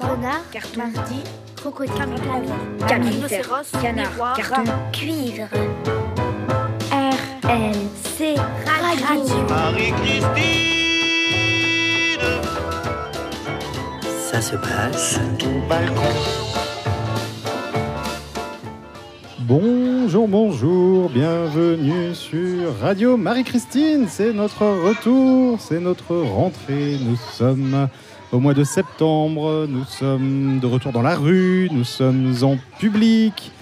renard, carton, mardi, crocodile, rhinocéros, canard, carton, cuivre. R, L, C, radio. Marie-Christine Ça se passe au balcon. Bonjour, bonjour, bienvenue sur Radio Marie-Christine. C'est notre retour, c'est notre rentrée. Nous sommes au mois de septembre, nous sommes de retour dans la rue, nous sommes en public.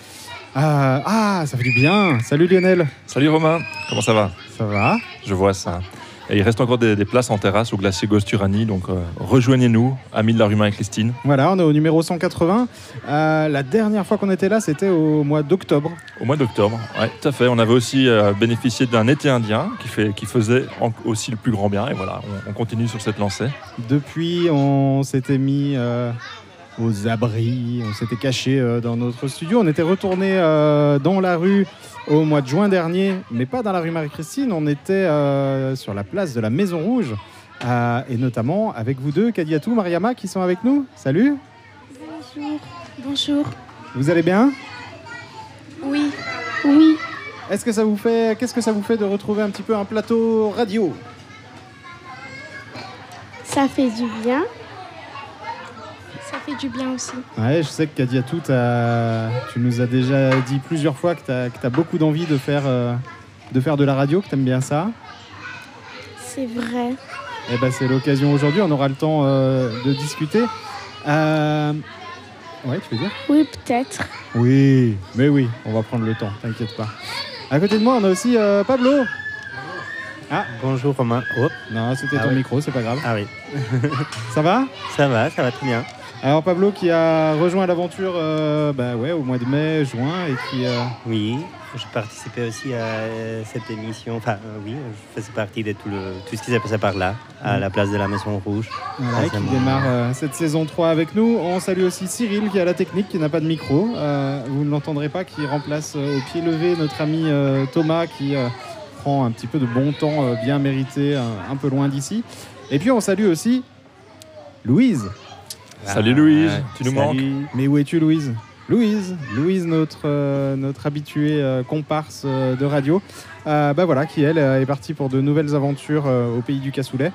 Ah, ah, ça fait du bien. Salut Lionel, Salut Romain, comment ça va? Ça va? Je vois ça. Et il reste encore des, des places en terrasse au glacier Gosturani, donc euh, rejoignez-nous, amis de la rue Marie-Christine. Voilà, on est au numéro 180. Euh, la dernière fois qu'on était là, c'était au mois d'octobre. Au mois d'octobre, ouais, tout à fait. On avait aussi euh, bénéficié d'un été indien qui, fait, qui faisait en- aussi le plus grand bien. Et voilà, on, on continue sur cette lancée. Depuis, on s'était mis aux abris, on s'était caché dans notre studio. On était retourné dans la rue au mois de juin dernier, mais pas dans la rue Marie-Christine. On était euh, sur la place de la Maison Rouge, euh, et notamment avec vous deux, Kadiatou, Mariama, qui sont avec nous. Salut, Bonjour. Bonjour. vous allez bien? Oui. Oui. Est-ce que ça vous fait, qu'est-ce que ça vous fait de retrouver un petit peu un plateau radio? Ça fait du bien. Ça fait du bien aussi. Ouais, je sais que Kadiatou, tu nous as déjà dit plusieurs fois que tu as, beaucoup d'envie de faire, euh, de faire de la radio, que tu aimes bien ça. C'est vrai. Eh ben, c'est l'occasion aujourd'hui, on aura le temps euh, de discuter. Euh... Ouais, tu veux dire? Oui, peut-être. Oui, mais oui, on va prendre le temps, t'inquiète pas. À côté de moi, on a aussi euh, Pablo. Ah, Bonjour Romain. Oh, non, c'était Ah ton oui. micro, c'est pas grave. ah oui, Ça va? Ça va, ça va très bien. Alors Pablo qui a rejoint l'aventure euh, bah ouais, au mois de mai, juin, et qui... euh, Oui, je participais aussi à euh, cette émission. Enfin, euh, oui, je faisais partie de tout, le, tout ce qui s'est passé par là, à Mhm. la place de la Maison Rouge. Voilà, qui démarre cette saison 3 avec nous. On salue aussi Cyril qui à la technique, qui n'a pas de micro. Vous ne l'entendrez pas, qui remplace au pied levé notre ami Thomas qui prend un petit peu de bon temps bien mérité un peu loin d'ici. Et puis on salue aussi Louise. Salut Louise, tu nous Ah, salut. manques Mais où es-tu Louise Louise, Louise, notre, euh, notre habituée euh, comparse euh, de radio, euh, bah voilà, qui elle est partie pour de nouvelles aventures euh, au pays du cassoulet.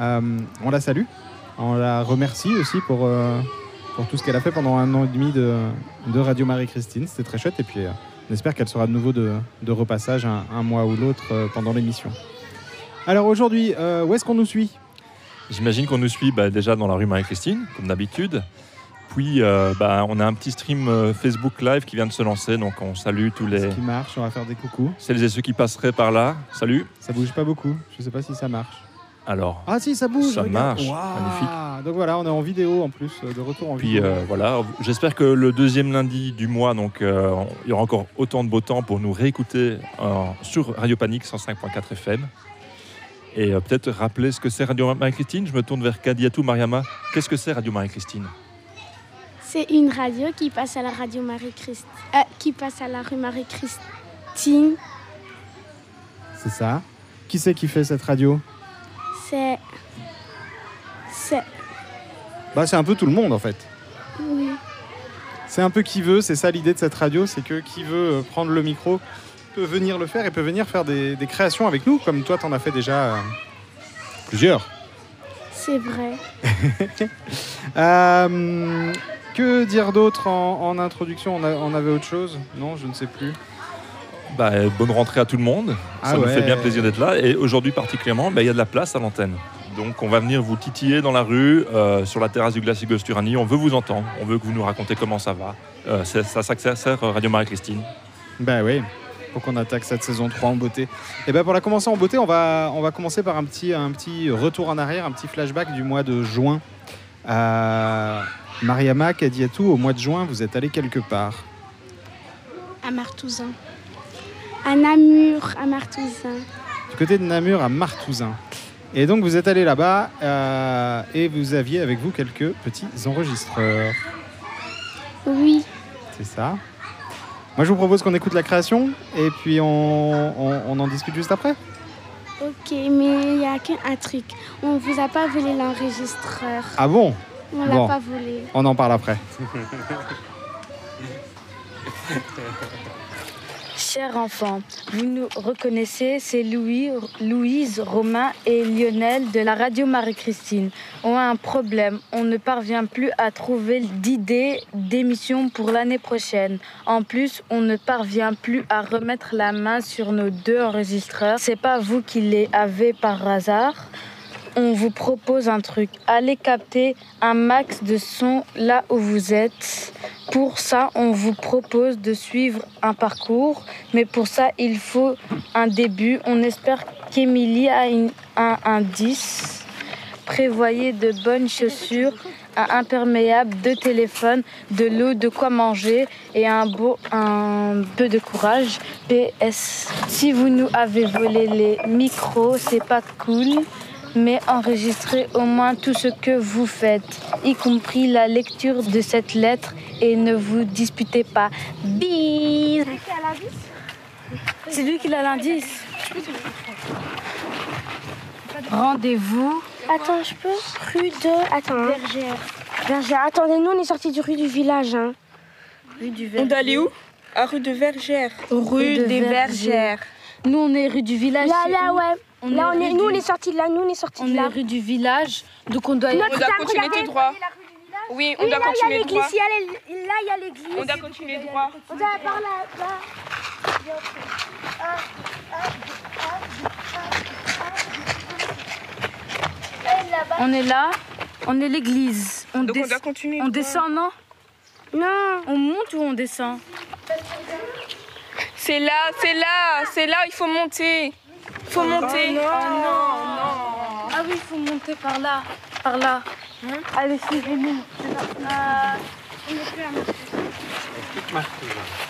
Euh, on la salue, on la remercie aussi pour, euh, pour tout ce qu'elle a fait pendant un an et demi de, de Radio Marie-Christine. C'était très chouette et puis euh, on espère qu'elle sera de nouveau de, de repassage un, un mois ou l'autre euh, pendant l'émission. Alors aujourd'hui, euh, où est-ce qu'on nous suit? J'imagine qu'on nous suit bah, déjà dans la rue Marie-Christine, comme d'habitude. Puis euh, bah, on a un petit stream euh, Facebook Live qui vient de se lancer, donc on salue tous Ce les qui marche, on va faire des coucous. celles et ceux qui passeraient par là. Salut. Ça bouge pas beaucoup, je sais pas si ça marche. Alors, Ah si, ça bouge. Ça regarde. marche, magnifique. Donc voilà, on est en vidéo en plus, euh, de retour en Puis vidéo. euh, voilà, j'espère que le deuxième lundi du mois, donc euh, il y aura encore autant de beau temps pour nous réécouter sur Radio Panique 105.4 FM. Et euh, peut-être rappeler ce que c'est Radio Marie-Christine. Je me tourne vers Kadiatou Mariama. Qu'est-ce que c'est Radio Marie-Christine? C'est une radio qui passe à la radio Marie-Christ. euh, qui passe à la rue Marie-Christine. C'est ça? Qui c'est qui fait cette radio? C'est. C'est. Bah c'est un peu tout le monde en fait. Oui. C'est un peu qui veut, c'est ça l'idée de cette radio, c'est que qui veut euh, prendre le micro peut venir le faire et peut venir faire des, des créations avec nous, comme toi t'en as fait déjà euh, plusieurs. C'est vrai. Euh, que dire d'autre en, en introduction? On, a- on avait autre chose? Non, je ne sais plus. Bah, Bonne rentrée à tout le monde. Ah Ça nous ouais. fait bien plaisir d'être là. Et aujourd'hui particulièrement, bah, il y a de la place à l'antenne. Donc on va venir vous titiller dans la rue, euh, sur la terrasse du glacier Gosturani. On veut vous entendre. On veut que vous nous racontez comment ça va. Euh, c'est ça, ça que ça sert Radio Marie-Christine. Bah oui, pour qu'on attaque cette saison 3 en beauté. Et ben pour la commencer en beauté, on va, on va commencer par un petit, un petit retour en arrière, un petit flashback du mois de juin. Euh, Mariama, Kadiatou, au mois de juin, vous êtes allé quelque part. À Martouzin. À Namur, à Martouzin. Du côté de Namur à Martouzin. Et donc vous êtes allé là-bas euh, et vous aviez avec vous quelques petits enregistreurs. Oui. C'est ça? Moi je vous propose qu'on écoute la création et puis on, on- on en discute juste après. Ok, mais il y a qu'un un truc. On vous a pas volé l'enregistreur. Ah bon On l'a Bon. pas volé. On en parle après. Chers enfants, vous nous reconnaissez, c'est Louis, Louise, Romain et Lionel de la radio Marie-Christine. On a un problème, on ne parvient plus à trouver d'idées d'émissions pour l'année prochaine. En plus, on ne parvient plus à remettre la main sur nos deux enregistreurs. C'est pas vous qui les avez par hasard. On vous propose un truc. Allez capter un max de son là où vous êtes. Pour ça, on vous propose de suivre un parcours, mais pour ça, il faut un début. On espère qu'Émilie a un indice. Prévoyez de bonnes chaussures, un imperméable, deux téléphones, de l'eau, de quoi manger et un, beau, un peu de courage. PS. Si vous nous avez volé les micros, c'est pas cool mais enregistrez au moins tout ce que vous faites, y compris la lecture de cette lettre, et ne vous disputez pas. Bis C'est lui qui a l'indice. Rendez-vous. Attends, je peux? Rue de. Attends. hein. Bergère. Bergère. Attendez, nous on est sortis du rue du village. Hein. Rue du On doit aller où? À rue de Vergères. Rue Rue des Vergères. Nous, on est rue du village. Là, là, où ouais. On là, on est, rue nous on du- est sortis de là. Nous on est sortis On de est là. rue du village, donc on doit Notre On doit continuer regardez, tout droit. Oui, on Oui, doit là, il y a continuer l'église. droit. il y a les- Là, il y a l'église. On doit continuer droit. On doit par là. là. On est là, on est l'église. On, Donc on doit continuer. on descend, non? Non. On monte ou on descend? C'est là, c'est là, c'est là, il faut monter. Il faut monter. Ah oui, il faut monter par là. Par là. Allez, suivez-nous.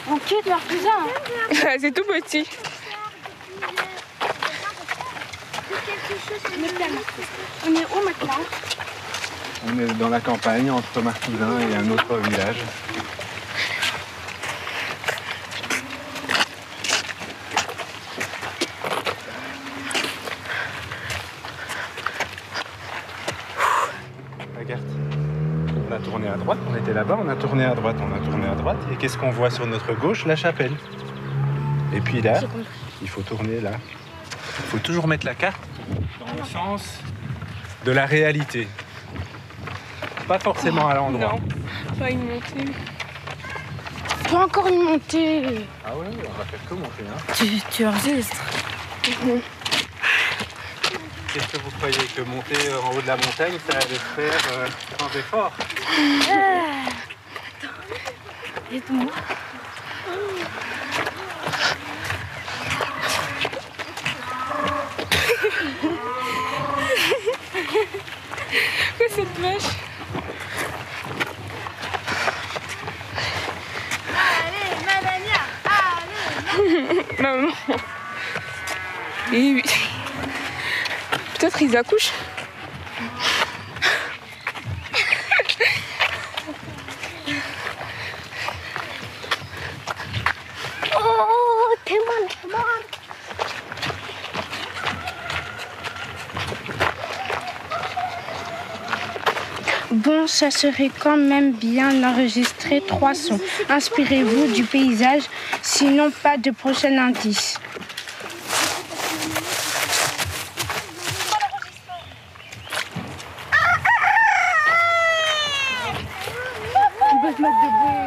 On quitte Marcousin. c'est tout petit. On est où maintenant? On est dans la campagne entre Martousin et un autre village. Regarde, on a tourné à droite, on était là-bas, on a tourné à droite, on a tourné à droite. Et qu'est-ce qu'on voit sur notre gauche? La chapelle. Et puis là, il faut tourner là. Il faut toujours mettre la carte dans le sens de la réalité. Pas forcément à l'endroit. Non, pas une montée. Pas encore une montée. Ah ouais, on va faire que monter. Hein. Tu, tu enregistres. Qu'est-ce que vous croyez que monter euh, en haut de la montagne, ça allait se faire euh, sans effort Quoi cette vache Maman. Et oui. Peut-être ils accouchent. Oh. Bon, ça serait quand même bien d'enregistrer trois sons. Inspirez-vous du paysage, sinon pas de prochain indice. On peut se mettre debout.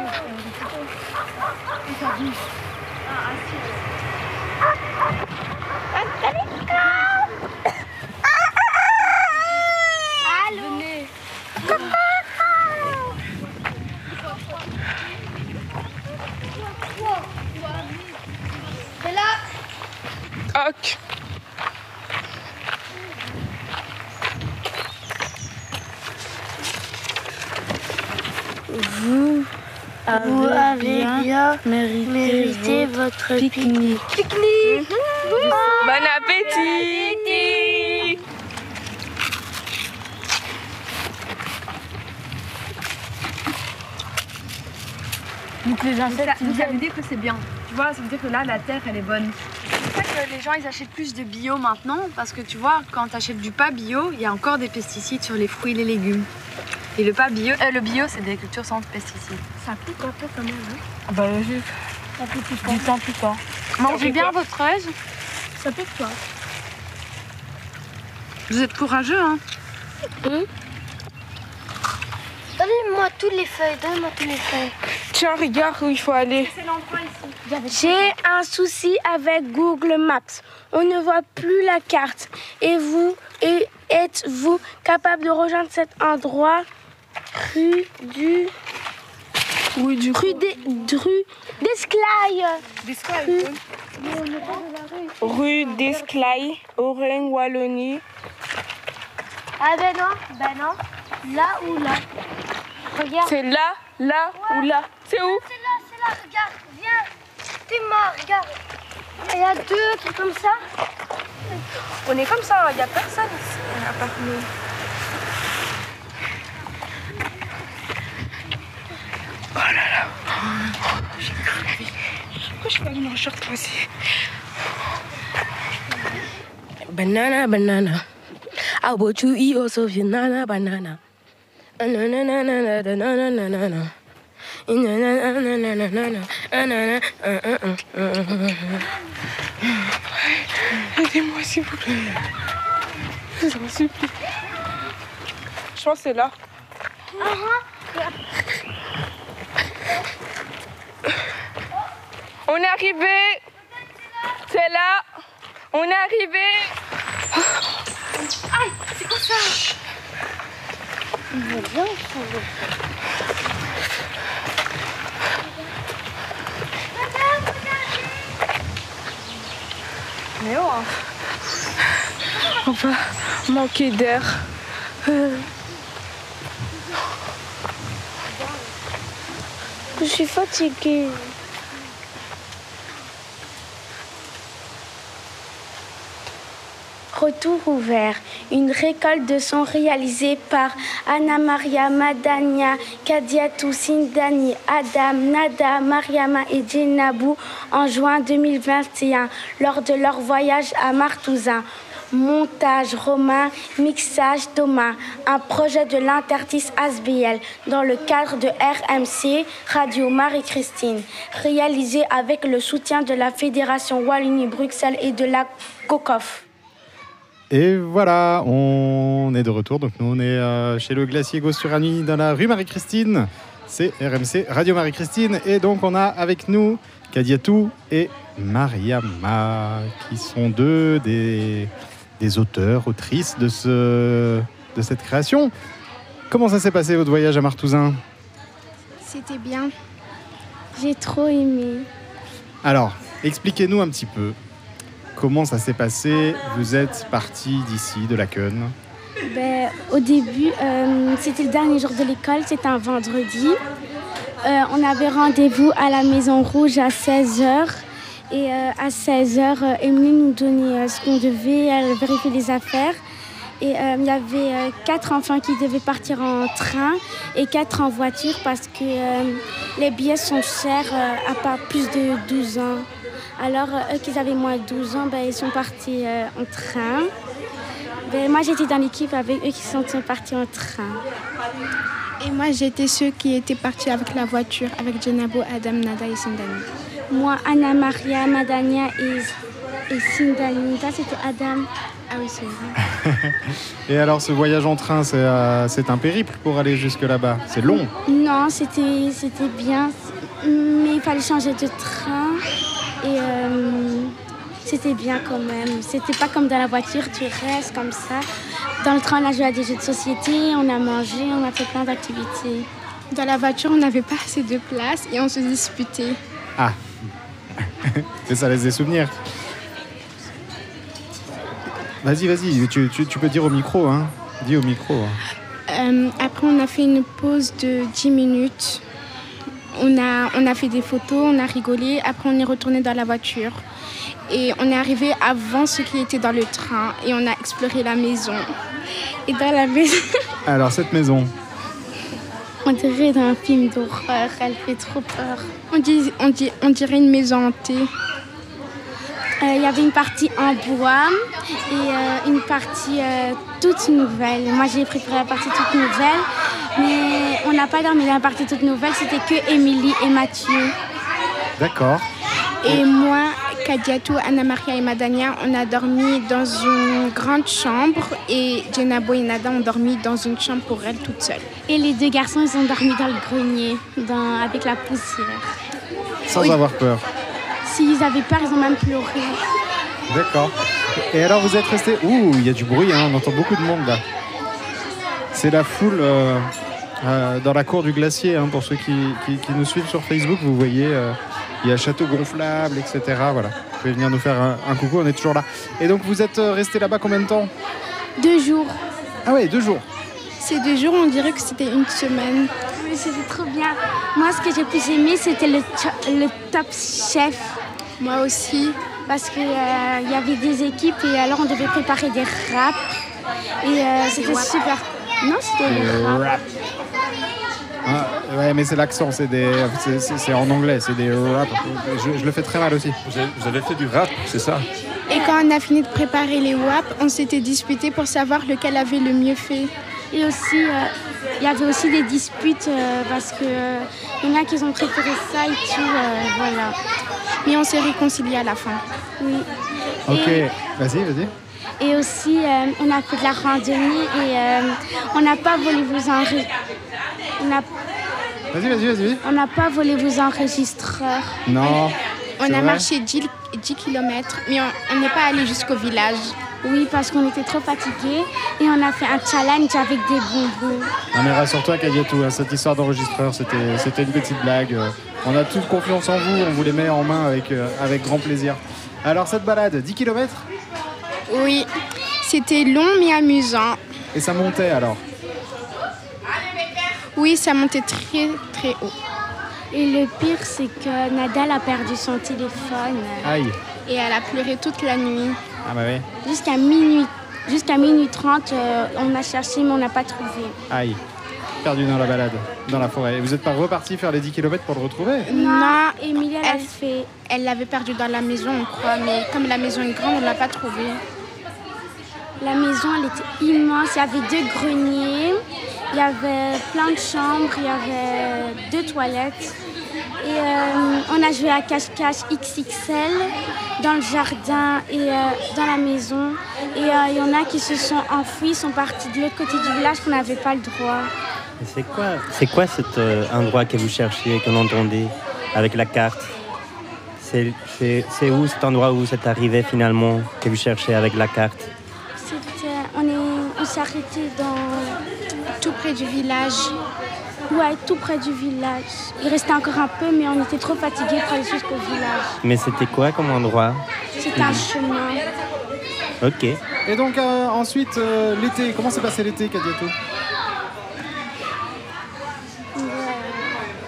Venez. Hoc. Vous avez, Vous avez mérité, mérité votre votre pique-nique. Bon appétit Donc les insectes, Donc ça veut dire que c'est bien. Tu vois, ça veut dire que là, la terre, elle est bonne. C'est pour ça que les gens, ils achètent plus de bio maintenant. Parce que tu vois, quand tu achètes du pas bio, il y a encore des pesticides sur les fruits et les légumes. Et le pas bio, euh, le bio, c'est des cultures sans pesticides. Ça pique un peu quand même. Hein. Bah, j'ai Ça pique du pas. temps. Mangez bien votre aise. Ça pique pas. Vous êtes courageux, hein Donne-moi toutes les feuilles, donne-moi toutes les feuilles. Tiens, regarde où il faut aller. J'ai un souci avec Google Maps. On ne voit plus la carte. Et vous, et êtes-vous capable de rejoindre cet endroit? Rue du Oui, du rue des rue d'Esclaye Rue d'Esclaye, Auvergne, Wallonie. Ah ben non, ben non. Là ou là? Regarde. C'est là, là ou là? C'est où? C'est là, c'est là, regarde, viens. T'es mort, regarde. Il y a deux trucs comme ça. On est comme ça, il n'y a personne ici, à part nous. Oh là là. J'ai cru la vie. Pourquoi je suis pas venue en short aussi Banana, banana. I bought you eat also banana, banana. Aidez-moi s'il vous plaît. Je vous supplie. Je pense que c'est là. Uh -huh. On est arrivé. C'est là. On est arrivé. Mais oh, hein. On va manquer d'air. Je suis fatiguée. Retour ouvert. Une récolte de sons réalisée par Anna Maria Madania, Kadiatou Sindani, Adam, Nada, Mariama et Djenabou en juin 2021 lors de leur voyage à Martousin. Montage Romain, mixage Thomas, un projet de l'Intertis ASBL dans le cadre de RMC Radio Marie-Christine, réalisé avec le soutien de la Fédération Wallonie-Bruxelles et de la COCOF. Et voilà, on est de retour. Donc nous, on est euh, chez le Glacier Gosturani dans la rue Marie-Christine. C'est RMC Radio Marie-Christine. Et donc on a avec nous Kadiatou et Mariama, qui sont deux des, des auteurs, autrices de, ce, de cette création. Comment ça s'est passé votre voyage à Martousin C'était bien. J'ai trop aimé. Alors, expliquez-nous un petit peu comment ça s'est passé. Vous êtes parti d'ici, de la Queune. Ben, au début, euh, c'était le dernier jour de l'école, c'était un vendredi. Euh, on avait rendez-vous à la Maison Rouge à 16h. Et euh, à 16h, euh, Émilie nous donnait euh, ce qu'on devait, elle vérifiait les affaires. Et il y avait quatre enfants qui devaient partir en train et quatre en voiture parce que les billets sont chers à pas plus de 12 ans. Alors, eux qui avaient moins de 12 ans, ben, ils sont partis en train. Ben, moi, j'étais dans l'équipe avec eux qui sont partis en train. Et moi, j'étais ceux qui étaient partis avec la voiture, avec Jenabo, Adam, Nada et Sindani. Moi, Anna Maria, Madania et, et Sindani. Ça, c'était Adam. Ah oui, c'est vrai. Et alors, ce voyage en train, c'est euh, c'est un périple pour aller jusque là-bas. C'est long. Non, c'était c'était bien, mais il fallait changer de train et euh, c'était bien quand même. C'était pas comme dans la voiture, tu restes comme ça. Dans le train, on a joué à des jeux de société, on a mangé, on a fait plein d'activités. Dans la voiture, on n'avait pas assez de place et on se disputait. Ah Et ça laisse des souvenirs. Vas-y, vas-y, tu, tu- tu peux dire au micro, hein. Dis au micro. hein. Euh, après, on a fait une pause de 10 minutes. On a, on a fait des photos, on a rigolé. Après, on est retourné dans la voiture. Et on est arrivé avant ceux qui étaient dans le train. Et on a exploré la maison. Et dans la maison, Alors, cette maison, On dirait dans un film d'horreur, elle fait trop peur. on, dit, on, dit, on dirait une maison hantée. Euh, Il y avait une partie en bois et euh, une partie euh, toute nouvelle. Moi, j'ai préféré la partie toute nouvelle. Mais on n'a pas dormi dans la partie toute nouvelle, c'était que Émilie et Mathieu. D'accord. Et moi, Kadiatou, Anna Maria et Madania, on a dormi dans une grande chambre et Jenabo et Nada ont dormi dans une chambre pour elles toutes seules. Et les deux garçons, ils ont dormi dans le grenier, dans- avec la poussière. Sans Oui. avoir peur. S'ils avaient peur, ils ont même pleuré. D'accord. Et alors vous êtes resté. Ouh, il y a du bruit, hein, on entend beaucoup de monde là. C'est la foule euh, euh, dans la cour du glacier, hein, pour ceux qui, qui- qui nous suivent sur Facebook, vous voyez, euh, il y a château gonflable, etc. Voilà. Vous pouvez venir nous faire un, un coucou, on est toujours là. Et donc vous êtes euh, resté là-bas combien de temps? Deux jours. Ah ouais, deux jours. Ces deux jours, on dirait que c'était une semaine. Oui, c'était trop bien. Moi, ce que j'ai plus aimé, c'était le, le top chef. Moi aussi. Parce qu'il y avait des équipes et alors on devait préparer des raps. Et euh, c'était super. Non, c'était des Des raps. rap. Ah, ouais, mais c'est l'accent, c'est des, en anglais, c'est des rap. Je, je le fais très mal aussi. Vous avez, fait du rap, c'est ça? Et quand on a fini de préparer les WAP, on s'était disputé pour savoir lequel avait le mieux fait. Et aussi, euh, il y avait aussi des disputes euh, parce que euh, il y en a qui ont préféré ça et tout. euh, voilà. Mais on s'est réconciliés à la fin. Oui. Ok, Et- vas-y, vas-y. Et aussi, euh, on a fait de la randonnée et euh, on n'a pas volé vos enregistreurs. On n'a Vas-y, vas-y, vas-y. on n'a pas volé vos enregistreurs. Non. On a vrai marché 10, 10 km, mais on n'est pas allé jusqu'au village. Oui, parce qu'on était trop fatigués et on a fait un challenge avec des bonbons. Non mais rassure-toi Kadiatou, hein, cette histoire d'enregistreur, c'était c'était une petite blague. Euh, On a toute confiance en vous, on vous les met en main avec, euh, avec grand plaisir. Alors cette balade, 10 km Oui, c'était long mais amusant. Et ça montait alors Oui, ça montait très très haut. Et le pire, c'est que Nadal a perdu son téléphone Aïe. Et elle a pleuré toute la nuit. Ah bah oui. jusqu'à minuit. Jusqu'à minuit 30, euh, on a cherché mais on n'a pas trouvé. Aïe. Perdu dans la balade, dans la forêt. Et vous n'êtes pas reparti faire les 10 km pour le retrouver? Non, Emilie, fait. elle l'avait perdu dans la maison, on croit, mais comme la maison est grande, on ne l'a pas trouvé. La maison, elle était immense. Il y avait deux greniers, il y avait plein de chambres, il y avait deux toilettes. Et euh, on a joué à cache-cache XXL dans le jardin et euh, dans la maison. Et euh, il y en a qui se sont enfuis, sont partis de l'autre côté du village qu'on n'avait pas le droit. C'est quoi, c'est quoi cet endroit que vous cherchiez, que entendait avec la carte? C'est, où cet endroit où vous êtes arrivé finalement, que vous cherchez avec la carte? Est- on s'est arrêté dans Tout près du village. Ouais, tout près du village. Il restait encore un peu, mais on était trop fatigués pour aller jusqu'au village. Mais c'était quoi comme endroit? C'était un chemin. Ok. Et donc euh, ensuite, euh, l'été, comment s'est passé l'été Kadiatou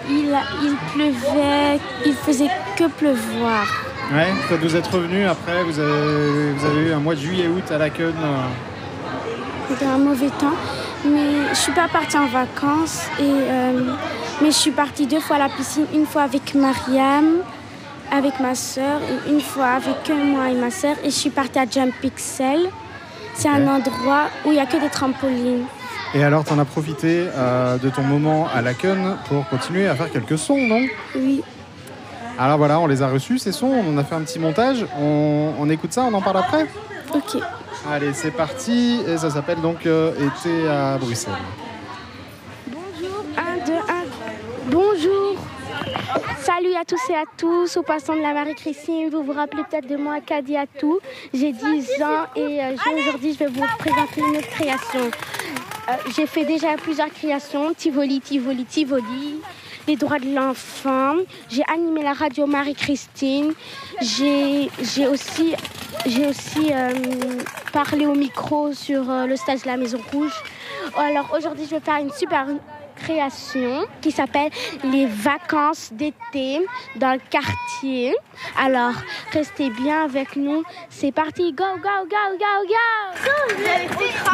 Il, il pleuvait, il faisait que pleuvoir. Ouais, quand vous êtes revenu après, vous avez, vous avez eu un mois de juillet-août à la queue. C'était un mauvais temps. Mais je suis pas partie en vacances. Et, euh, mais je suis partie deux fois à la piscine. Une fois avec Mariam, avec ma soeur, et une fois avec moi et ma soeur. Et je suis partie à Jump Pixel. C'est un endroit où il n'y a que des trampolines. Et alors, t'en as profité euh, de ton moment à la Laken pour continuer à faire quelques sons, non? Oui. Alors voilà, on les a reçus, ces sons, on en a fait un petit montage. On, on écoute ça, on en parle après? Ok. Allez, c'est parti. Et ça s'appelle donc euh, Été à Bruxelles. Bonjour, 1, 2, 1. Bonjour. Salut à tous et à tous, aux passants de la Marie-Christine. Vous vous rappelez peut-être de moi, Kadiatou. J'ai 10 ans et euh, aujourd'hui, je vais vous présenter une autre création. Euh, j'ai fait déjà plusieurs créations Tivoli, Tivoli, Tivoli. Les droits de l'enfant. J'ai animé la radio Marie-Christine. J'ai j'ai aussi, j'ai aussi euh, parlé au micro sur euh, le stage de la Maison Rouge. Alors aujourd'hui, je vais faire une super création qui s'appelle Les vacances d'été dans le quartier. Alors, restez bien avec nous. C'est parti. Go, go, go, go, go.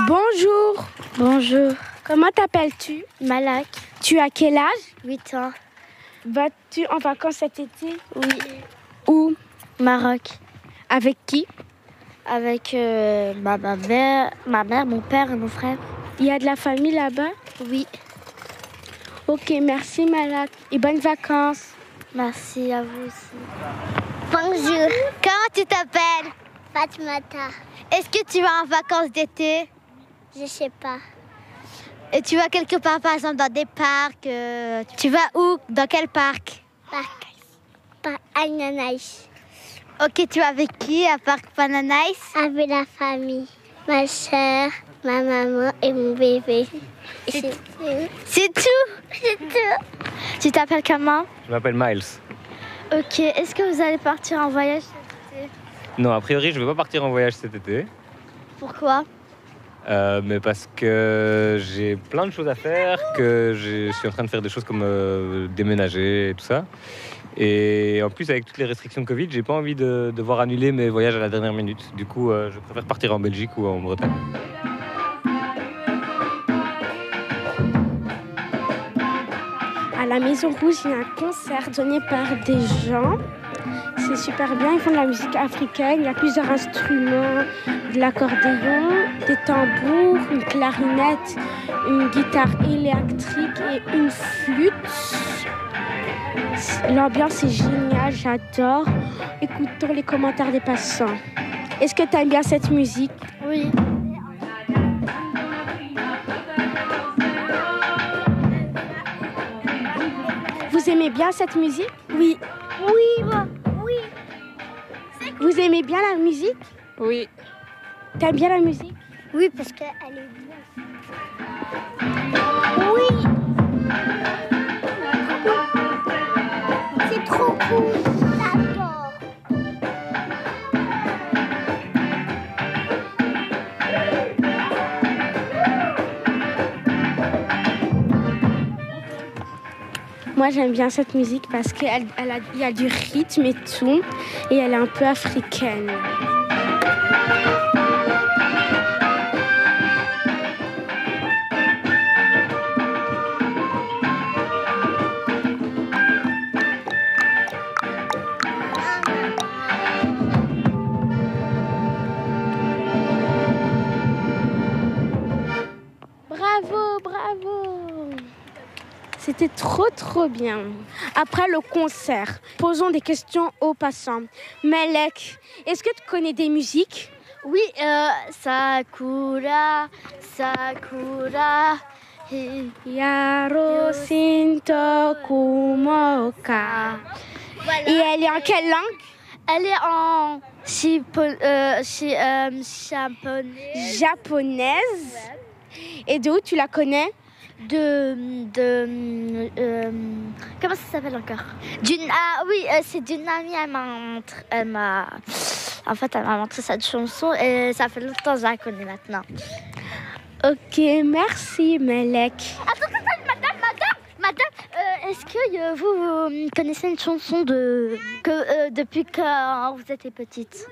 Bonjour. Bonjour. Comment t'appelles-tu? Malak. Tu as quel âge? 8 ans. Vas-tu en vacances cet été? Oui. Où? Maroc. Avec qui? Avec ma, ma mère, ma mère, mon père et mon frère. Il y a de la famille là-bas? Oui. Ok, merci Malak et bonnes vacances. Merci à vous aussi. Bonjour. Comment tu t'appelles? Fatmata. Est-ce que tu vas en vacances d'été? Je sais pas. Et tu vas quelque part, par exemple, dans des parcs euh, Tu vas où Dans quel parc Parc. Parc Ananais. Ok, tu vas avec qui à Parc Pananais Avec la famille. Ma soeur, ma maman et mon bébé. C'est tout. C'est tout Tu t'appelles comment Je m'appelle Miles. Ok, est-ce que vous allez partir en voyage cet été? Non, a priori, je ne vais pas partir en voyage cet été. Pourquoi? Euh, mais parce que j'ai plein de choses à faire, que je suis en train de faire des choses comme euh, déménager et tout ça. Et en plus, avec toutes les restrictions Covid, j'ai pas envie de devoir annuler mes voyages à la dernière minute. Du coup, euh, je préfère partir en Belgique ou en Bretagne. À la Maison Rouge, il y a un concert donné par des gens. C'est super bien, ils font de la musique africaine. Il y a plusieurs instruments, de l'accordéon, des tambours, une clarinette, une guitare électrique et une flûte. L'ambiance est géniale, j'adore. Écoutons les commentaires des passants. Est-ce que tu aimes bien cette musique? Oui. Vous aimez bien cette musique? Oui. Oui, moi. Vous aimez bien la musique Oui. T'aimes bien la musique Oui, parce qu'elle est bien. Oui. C'est trop cool. Moi j'aime bien cette musique parce qu'il elle y a du rythme et tout, et elle est un peu africaine. C'était trop trop bien. Après le concert, posons des questions aux passants. Melek, est-ce que tu connais des musiques? Oui, euh, Sakura, Sakura. hi- Yaro Sinto Kumoka. Voilà. Et elle est en quelle langue? Elle est en euh, chi- euh, japonais. Japonaise. Et d'où tu la connais? De. de euh, comment ça s'appelle encore? D'une. Ah oui, euh, c'est d'une amie, elle m'a montré. Elle m'a. En fait, elle m'a montré cette chanson et ça fait longtemps que je la connais maintenant. Ok, merci Melek. Attends, attends, madame, madame, madame, euh, est-ce que vous, vous connaissez une chanson de que depuis que vous étiez petite?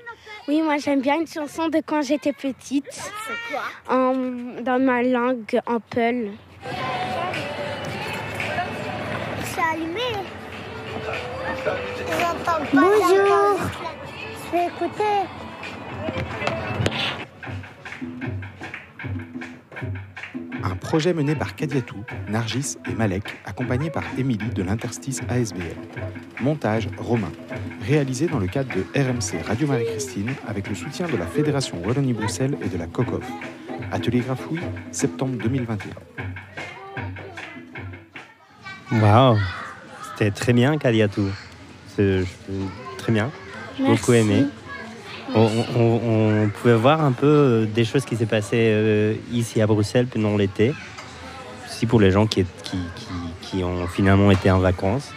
Oui, moi j'aime bien une chanson de quand j'étais petite, C'est quoi? En- dans ma langue en peul. C'est allumé. J'entends pas. Bonjour. Je vais écouter. Un projet mené par Kadiatou, Nargis et Malek, accompagné par Émilie de l'Interstice ASBL. Montage Romain. Réalisé dans le cadre de RMC Radio Marie-Christine avec le soutien de la Fédération Wallonie-Bruxelles et de la COCOF. Atelier Grafouille, septembre 2021. Waouh, c'était très bien, je- très bien, beaucoup aimé. On, on- on pouvait voir un peu euh, des choses qui s'est passées euh, ici à Bruxelles pendant l'été. Aussi pour les gens qui, qui, qui- qui ont finalement été en vacances.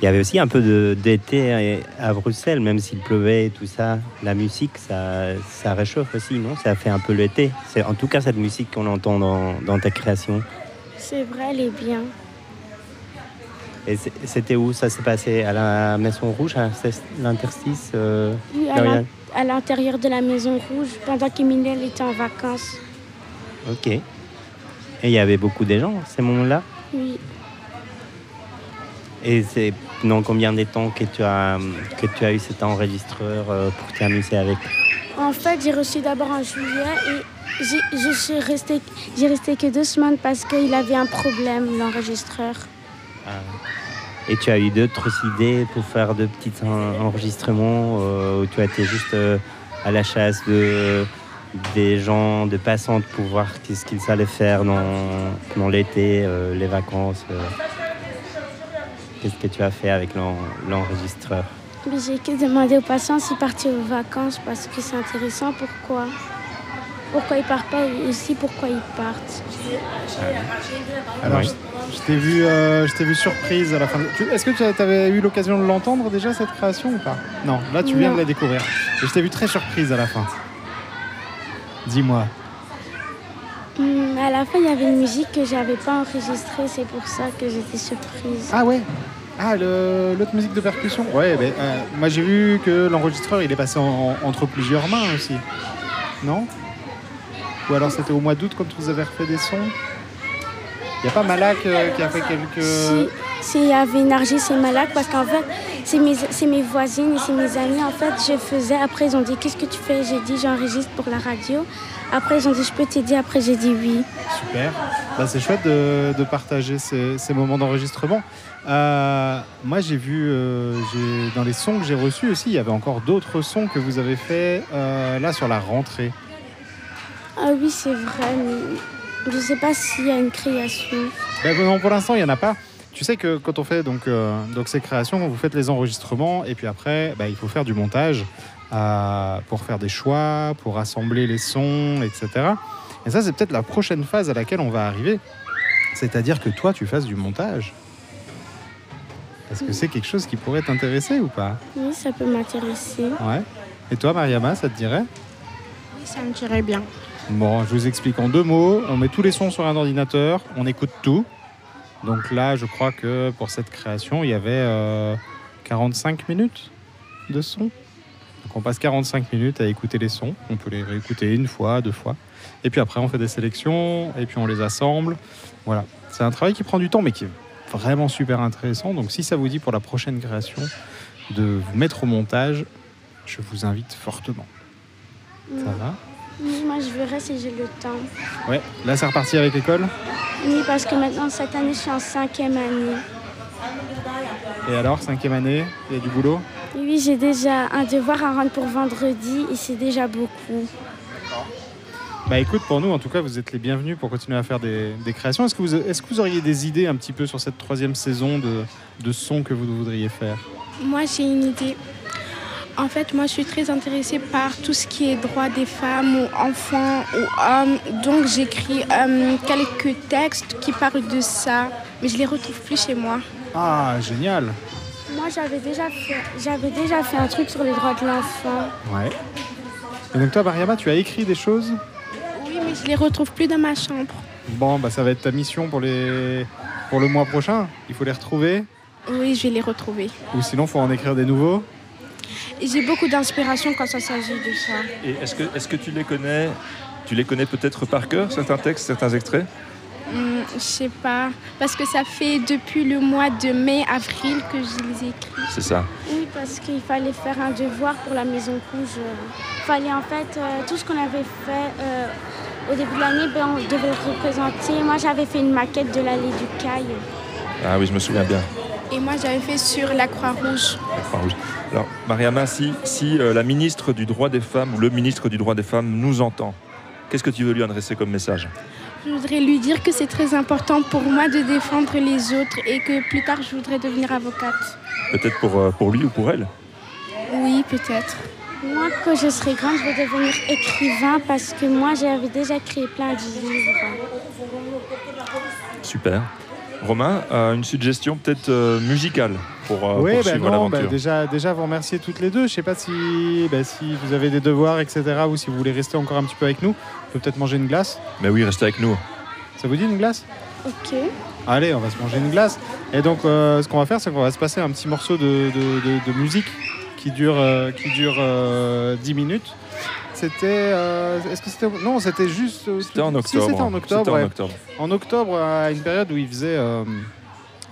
Il y avait aussi un peu d'été à- à Bruxelles, même s'il pleuvait et tout ça. La musique, ça, ça réchauffe aussi, non? Ça fait un peu l'été. C'est en tout cas cette musique qu'on entend dans, dans ta création. C'est vrai, elle est bien. Et c'était où ça s'est passé? À la Maison Rouge, à l'interstice euh, Oui, à l'intérieur de la Maison Rouge, pendant qu'Emile était en vacances. Ok. Et il y avait beaucoup de gens à ce moment-là Oui. Et c'est dans combien de temps que tu as, que tu as eu cet enregistreur euh, pour t'amuser avec En fait, j'ai reçu d'abord en juillet et j'ai- je suis restée, j'ai resté que deux semaines parce qu'il avait un problème, l'enregistreur. Et tu as eu d'autres idées pour faire de petits en- enregistrements euh, où tu as été juste euh, à la chasse de, des gens, de passantes pour voir qu'est-ce qu'ils allaient faire dans, l'été, euh, les vacances. euh. Qu'est-ce que tu as fait avec l'en- l'enregistreur? J'ai demandé aux patients s'ils partaient aux vacances parce que c'est intéressant. Pourquoi? Pourquoi ils partent pas et aussi pourquoi ils partent Alors, Oui. je, je t'ai vu, euh, je t'ai vu surprise à la fin. de- Est-ce que tu avais eu l'occasion de l'entendre déjà cette création ou pas? Non, là tu viens Non. de la découvrir. Et je t'ai vu très surprise à la fin. Dis-moi. Hum, À la fin, il y avait une musique que j'avais pas enregistrée. C'est pour ça que j'étais surprise. Ah ouais Ah, le- l'autre musique de percussion Ouais, mais, euh, moi j'ai vu que l'enregistreur il est passé en- entre plusieurs mains aussi. Non? Ou alors c'était au mois d'août quand vous avez refait des sons Il n'y a pas Malak euh, qui a fait quelques. Si, si, il y avait Nargis et Malak parce qu'en fait, c'est mes, voisines et c'est mes amis. En fait, je faisais. Après, ils ont dit Qu'est-ce que tu fais? J'ai dit J'enregistre pour la radio. Après, ils ont dit Je peux t'aider. Après, j'ai dit oui. Super. Bah, c'est chouette de, de partager ces, ces moments d'enregistrement. Euh, moi, j'ai vu euh, dans les sons que j'ai reçus aussi, il y avait encore d'autres sons que vous avez fait euh, là sur la rentrée. Ah oui, c'est vrai, mais je sais pas s'il y a une création. Ben, non, pour l'instant, il n'y en a pas. Tu sais que quand on fait donc, euh, donc ces créations, vous faites les enregistrements et puis après, ben, il faut faire du montage euh, pour faire des choix, pour assembler les sons, etc. Et ça, c'est peut-être la prochaine phase à laquelle on va arriver. C'est-à-dire que toi, tu fasses du montage. Est-ce que c'est quelque chose qui pourrait t'intéresser ou pas? Oui, ça peut m'intéresser. Ouais. Et toi, Mariama, ça te dirait? Oui, ça me dirait bien. Bon, je vous explique en deux mots. On met tous les sons sur un ordinateur, on écoute tout. Donc là, je crois que pour cette création, il y avait euh, 45 minutes de son. Donc on passe 45 minutes à écouter les sons. On peut les réécouter une fois, deux fois. Et puis après, on fait des sélections et puis on les assemble. Voilà. C'est un travail qui prend du temps, mais qui est vraiment super intéressant. Donc si ça vous dit pour la prochaine création de vous mettre au montage, je vous invite fortement. Ça va? Oui, moi, je verrai si j'ai le temps. Ouais. Là, c'est reparti avec l'école. Oui, parce que maintenant, cette année, je suis en cinquième année. Et alors, cinquième année, il y a du boulot Oui, j'ai déjà un devoir à rendre pour vendredi et c'est déjà beaucoup. Bah écoute, pour nous, en tout cas, vous êtes les bienvenus pour continuer à faire des, des créations. Est-ce que, vous, est-ce que vous auriez des idées un petit peu sur cette troisième saison de, de sons que vous voudriez faire? Moi, j'ai une idée. En fait, moi, je suis très intéressée par tout ce qui est droit des femmes ou enfants ou hommes. Donc, j'écris euh, quelques textes qui parlent de ça, mais je les retrouve plus chez moi. Ah, génial Moi, j'avais déjà fait, j'avais déjà fait un truc sur les droits de l'enfant. Ouais. Et donc toi, Mariama, tu as écrit des choses? Oui, mais je les retrouve plus dans ma chambre. Bon, bah ça va être ta mission pour, les... pour le mois prochain. Il faut les retrouver. Oui, je vais les retrouver. Ou sinon, faut en écrire des nouveaux. J'ai beaucoup d'inspiration quand ça s'agit de ça. Et est-ce que, est que tu les connais Tu les connais peut-être par cœur, certains textes, certains extraits? Hum, je sais pas, parce que ça fait depuis le mois de mai, avril que je les écris. C'est ça. Oui, parce qu'il fallait faire un devoir pour la Maison Rouge. Il fallait en fait euh, tout ce qu'on avait fait euh, au début de l'année, ben, on devait le représenter. Moi, j'avais fait une maquette de l'allée du Caille. Ah oui, je me souviens bien. Et moi, j'avais fait sur la Croix-Rouge. la Croix-Rouge. Alors, Mariama, si, si euh, la ministre du droit des femmes ou le ministre du droit des femmes nous entend, qu'est-ce que tu veux lui adresser comme message? Je voudrais lui dire que c'est très important pour moi de défendre les autres et que plus tard, je voudrais devenir avocate. Peut-être pour, euh, pour lui ou pour elle? Oui, peut-être. Moi, quand je serai grande, je vais devenir écrivain parce que moi, j'avais déjà créé plein de livres. Super. Romain, euh, une suggestion peut-être euh, musicale pour euh, oui, bah poursuivre bah l'aventure déjà, déjà vous remercier toutes les deux. Je sais pas si, bah, si vous avez des devoirs, etc., ou si vous voulez rester encore un petit peu avec nous. On peut peut-être manger une glace. Mais oui, restez avec nous. Ça vous dit une glace? Ok. Allez, on va se manger une glace. Et donc, euh, ce qu'on va faire, c'est qu'on va se passer un petit morceau de, de- de- de musique qui dure, euh, qui dure euh, 10 minutes. C'était. euh, Est-ce que c'était. Non, c'était juste. C'était en Si, octobre. c'était en octobre. C'était en ouais. octobre. En octobre, à une période où il faisait euh,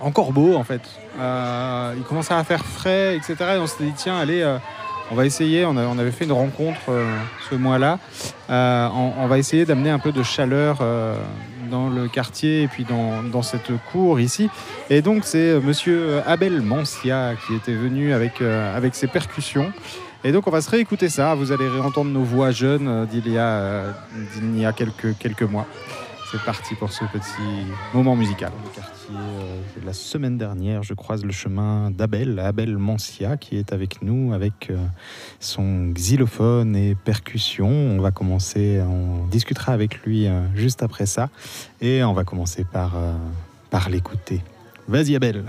encore beau, en fait. Euh, il commençait à faire frais, etc. Et on s'était dit, tiens, allez, euh, on va essayer. On, avait fait une rencontre euh, ce mois-là. Euh, on, on va essayer d'amener un peu de chaleur euh, dans le quartier et puis dans, dans cette cour ici. Et donc c'est euh, monsieur Abel Mancia qui était venu avec, euh, avec ses percussions. Et donc on va se réécouter ça, vous allez réentendre nos voix jeunes euh, d'il y a, euh, quelques, mois. C'est parti pour ce petit moment musical. Le quartier, euh, la semaine dernière, je croise le chemin d'Abel, Abel Mancia, qui est avec nous avec son xylophone et percussion. On va commencer, on discutera avec lui juste après ça, et on va commencer par, par l'écouter. Vas-y Abel.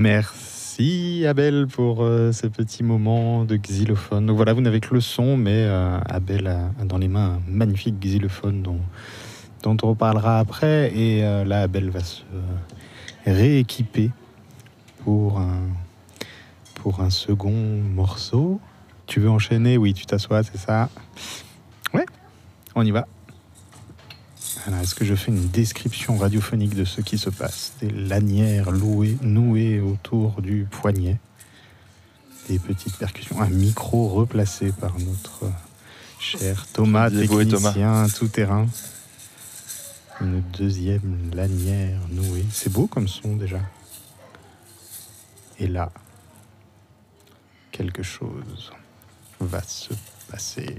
Merci Abel pour euh, ce petit moment de xylophone. Donc voilà, vous n'avez que le son, mais euh, Abel a, dans les mains un magnifique xylophone dont, dont on reparlera après. Et euh, là, Abel va se rééquiper pour un, pour un second morceau. Tu veux enchaîner? Oui, tu t'assois, c'est ça? Ouais, on y va. Alors, est-ce que je fais une description radiophonique de ce qui se passe? Des lanières louées, nouées autour du poignet, des petites percussions, un micro replacé par notre cher Thomas, technicien tout terrain. Une deuxième lanière nouée. C'est beau comme son déjà. Et là, quelque chose va se passer.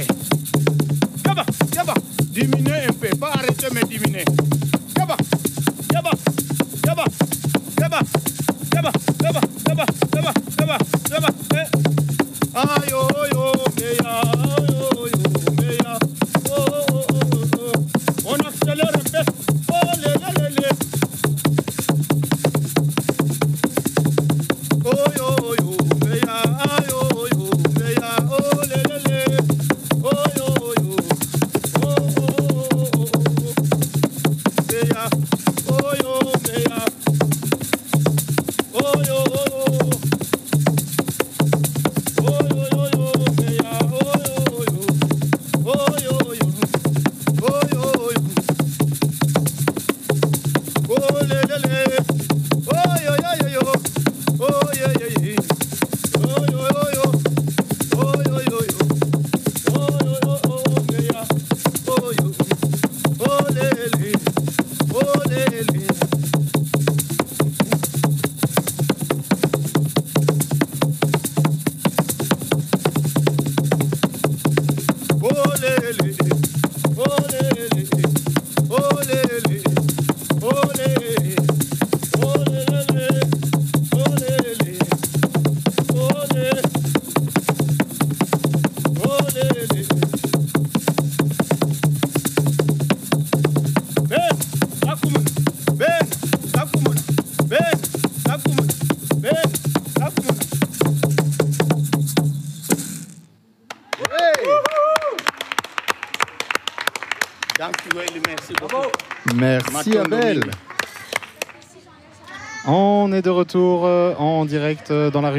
diminuer. Yaba, yaba, diminuer un peu, pas arrêter mais diminuer. Yaba, yaba, yaba, yaba.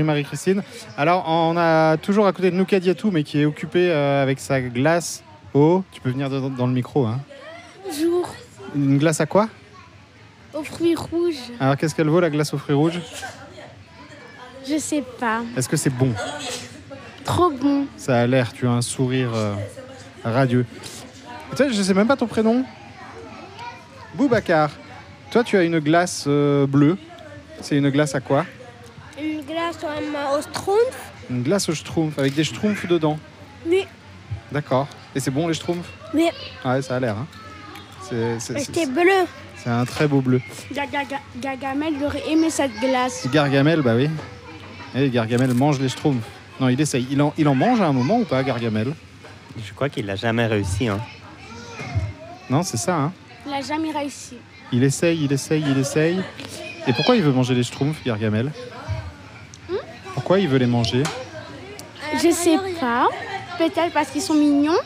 Rue Marie-Christine. Alors, on a toujours à côté de nous Kadiatou, mais qui est occupé euh, avec sa glace au. Tu peux venir dans, dans le micro. Hein. Bonjour, Une glace à quoi? Aux fruits rouges. Alors, qu'est-ce qu'elle vaut la glace aux fruits rouges? Je sais pas. Est-ce que c'est bon? Trop bon. Ça a l'air, tu as un sourire euh, radieux. Tu sais, je sais même pas ton prénom. Boubacar. Toi, tu as une glace euh, bleue. C'est une glace à quoi? Une glace au schtroumpf Une glace au schtroumpf, avec des schtroumpfs dedans. Oui. D'accord. Et c'est bon les schtroumpfs Oui. Ouais, ça a l'air. Hein. C'était bleu. c'est un très beau bleu. Gargamel aurait aimé cette glace. Gargamel, bah oui. Et Gargamel mange les schtroumpfs. Non, il essaye. Il en, il en mange à un moment ou pas, Gargamel? Je crois qu'il n'a jamais réussi. Hein. Non, c'est ça. Hein. Il a jamais réussi. Il essaye, il essaye, il essaye. Et pourquoi il veut manger les schtroumpfs, Gargamel? Pourquoi il veut les manger Je sais pas. Peut-être parce qu'ils sont mignons.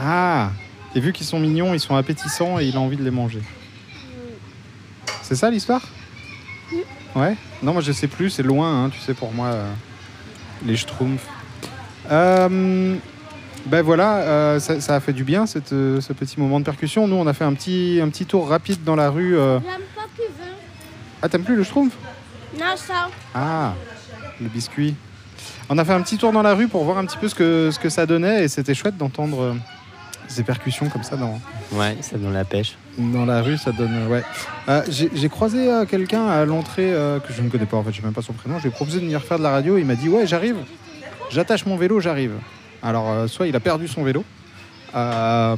Ah Et vu qu'ils sont mignons, ils sont appétissants et il a envie de les manger. C'est ça l'histoire Ouais Non, moi je sais plus, c'est loin, hein, tu sais, pour moi, euh, les schtroumpfs. Euh, ben voilà, euh, ça, ça a fait du bien cette, euh, ce petit moment de percussion. Nous, on a fait un petit, un petit tour rapide dans la rue. euh. J'aime pas plus vin. Ah, t'aimes plus le schtroumpf? Non, ça. Ah, le biscuit. On a fait un petit tour dans la rue pour voir un petit peu ce que, ce que ça donnait et c'était chouette d'entendre euh, ces percussions comme ça dans, Ouais, ça donne la pêche. dans la rue. Ça donne. Ouais. Euh, J'ai croisé euh, quelqu'un à l'entrée euh, que je ne connais pas en fait, je sais même pas son prénom. Je lui ai proposé de venir faire de la radio. Il m'a dit Ouais, j'arrive. J'attache mon vélo, j'arrive. Alors, soit il a perdu son vélo. On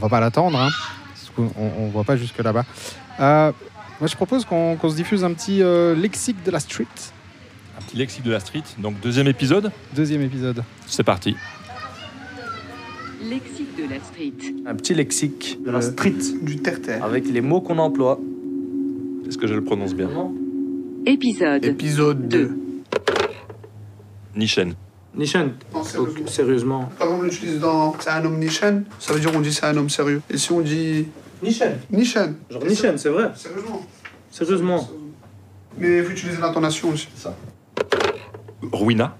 va pas l'attendre, hein, on voit pas jusque là-bas. Moi, je propose qu'on se diffuse un petit lexique de la street. Un petit lexique de la street. Donc deuxième épisode, Deuxième épisode. c'est parti. Lexique de la street. Un petit lexique De la street, du terre-terre. avec les mots qu'on emploie. Est-ce que je le prononce bien Épisode. Épisode 2. Nichen. Nishan, Non, sérieusement. sérieusement. Par exemple, on utilise dans c'est un homme Nishan, ça veut dire on dit c'est un homme sérieux. Et si on dit Nishan. Nishan, Genre Nishan, c'est vrai. sérieusement. Sérieusement. Mais il faut utiliser l'intonation aussi. Ça. Ruina.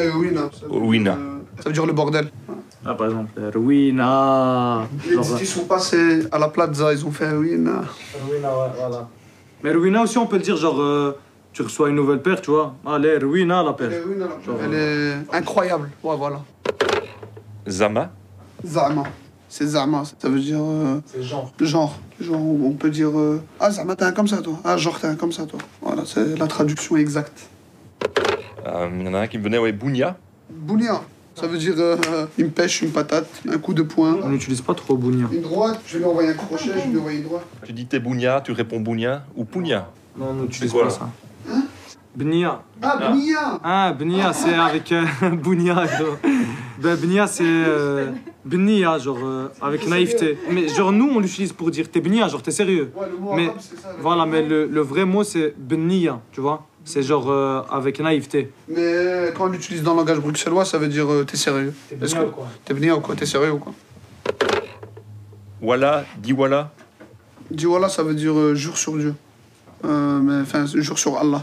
Euh, Ruina. euh, ça veut dire le bordel. Ah, par exemple, Ruina. Les Genre, Didi sont passés à la plaza, ils ont fait Ruina. Ruina, ouais, voilà. Mais Ruina aussi, on peut le dire, genre, euh, tu reçois une nouvelle paire, tu vois. Allez, Ruina, la paire. Elle est Ruina, là. Genre, Elle est incroyable. Ouais, voilà. Zama. Zama. C'est Zama, ça veut dire. euh, C'est genre. genre. Genre, on peut dire. euh, ah, Zama, t'es un comme ça, toi. Ah, genre, t'es un comme ça, toi. Voilà, c'est la traduction exacte. Euh, Il y en a un qui me venait, ouais, Bounia. Bounia. Ça veut dire euh, une pêche, une patate, un coup de poing. On n'utilise pas trop Bounia. Une droite, je vais lui envoyer un crochet, je vais lui envoyer une droite. Tu dis t'es Bounia, tu réponds Bounia ou Pounia? Non, on n'utilise pas ça. Bnia. Ah, Bounia Ah, Bnia, c'est avec euh, Bounia. Ben, Bnia, c'est euh, Bnia, genre euh, avec naïveté. Mais genre, nous, on l'utilise pour dire t'es Bnia, genre t'es sérieux. Ouais, le mot Mais arabe, ça. voilà, mais le, le vrai mot, c'est Bnia, tu vois. C'est genre euh, avec naïveté. Mais euh, quand on l'utilise dans le langage bruxellois, ça veut dire euh, t'es sérieux. Est-ce que- T'es Bnia ou quoi? T'es sérieux ou quoi? Voilà, dis voilà. Dis voilà, ça veut dire euh, jure sur Dieu. Euh, mais enfin, jure sur Allah.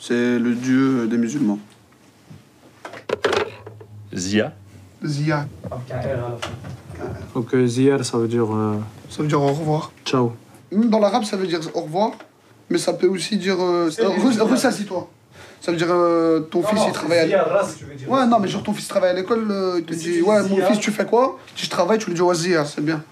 C'est le Dieu des musulmans. Zia. Zia. Donc, Zier, ça veut dire euh, Ça veut dire au revoir. ciao. Dans l'arabe, ça veut dire au revoir. Mais ça peut aussi dire. Euh, euh, re- ressassis-toi. Ça veut dire euh, ton fils il travaille à Ouais, non, mais genre ton fils travaille à l'école, euh, il te dit Ouais, mon fils, tu fais quoi? Tu dis Je travaille, tu lui dis Zia, c'est bien.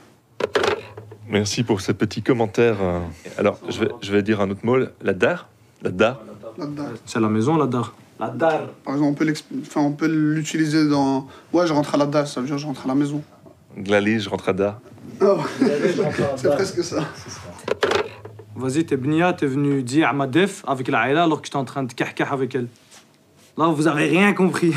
Merci pour ce petit commentaire. euh. Alors, je vais, je vais dire un autre mot. La dar. La dar. Là-dedans. C'est la maison, la dar. La dar. Par exemple, on peut l'utiliser dans. Ouais, je rentre à la DAS, ça veut dire je rentre à la maison. Glali, je rentre à dar. Ah ouais. c'est presque ça. Vas-y, t'es Bnia, t'es venu dire à ma def avec la Aïla alors que j'étais en train de cahkah avec elle. Là, vous avez rien compris.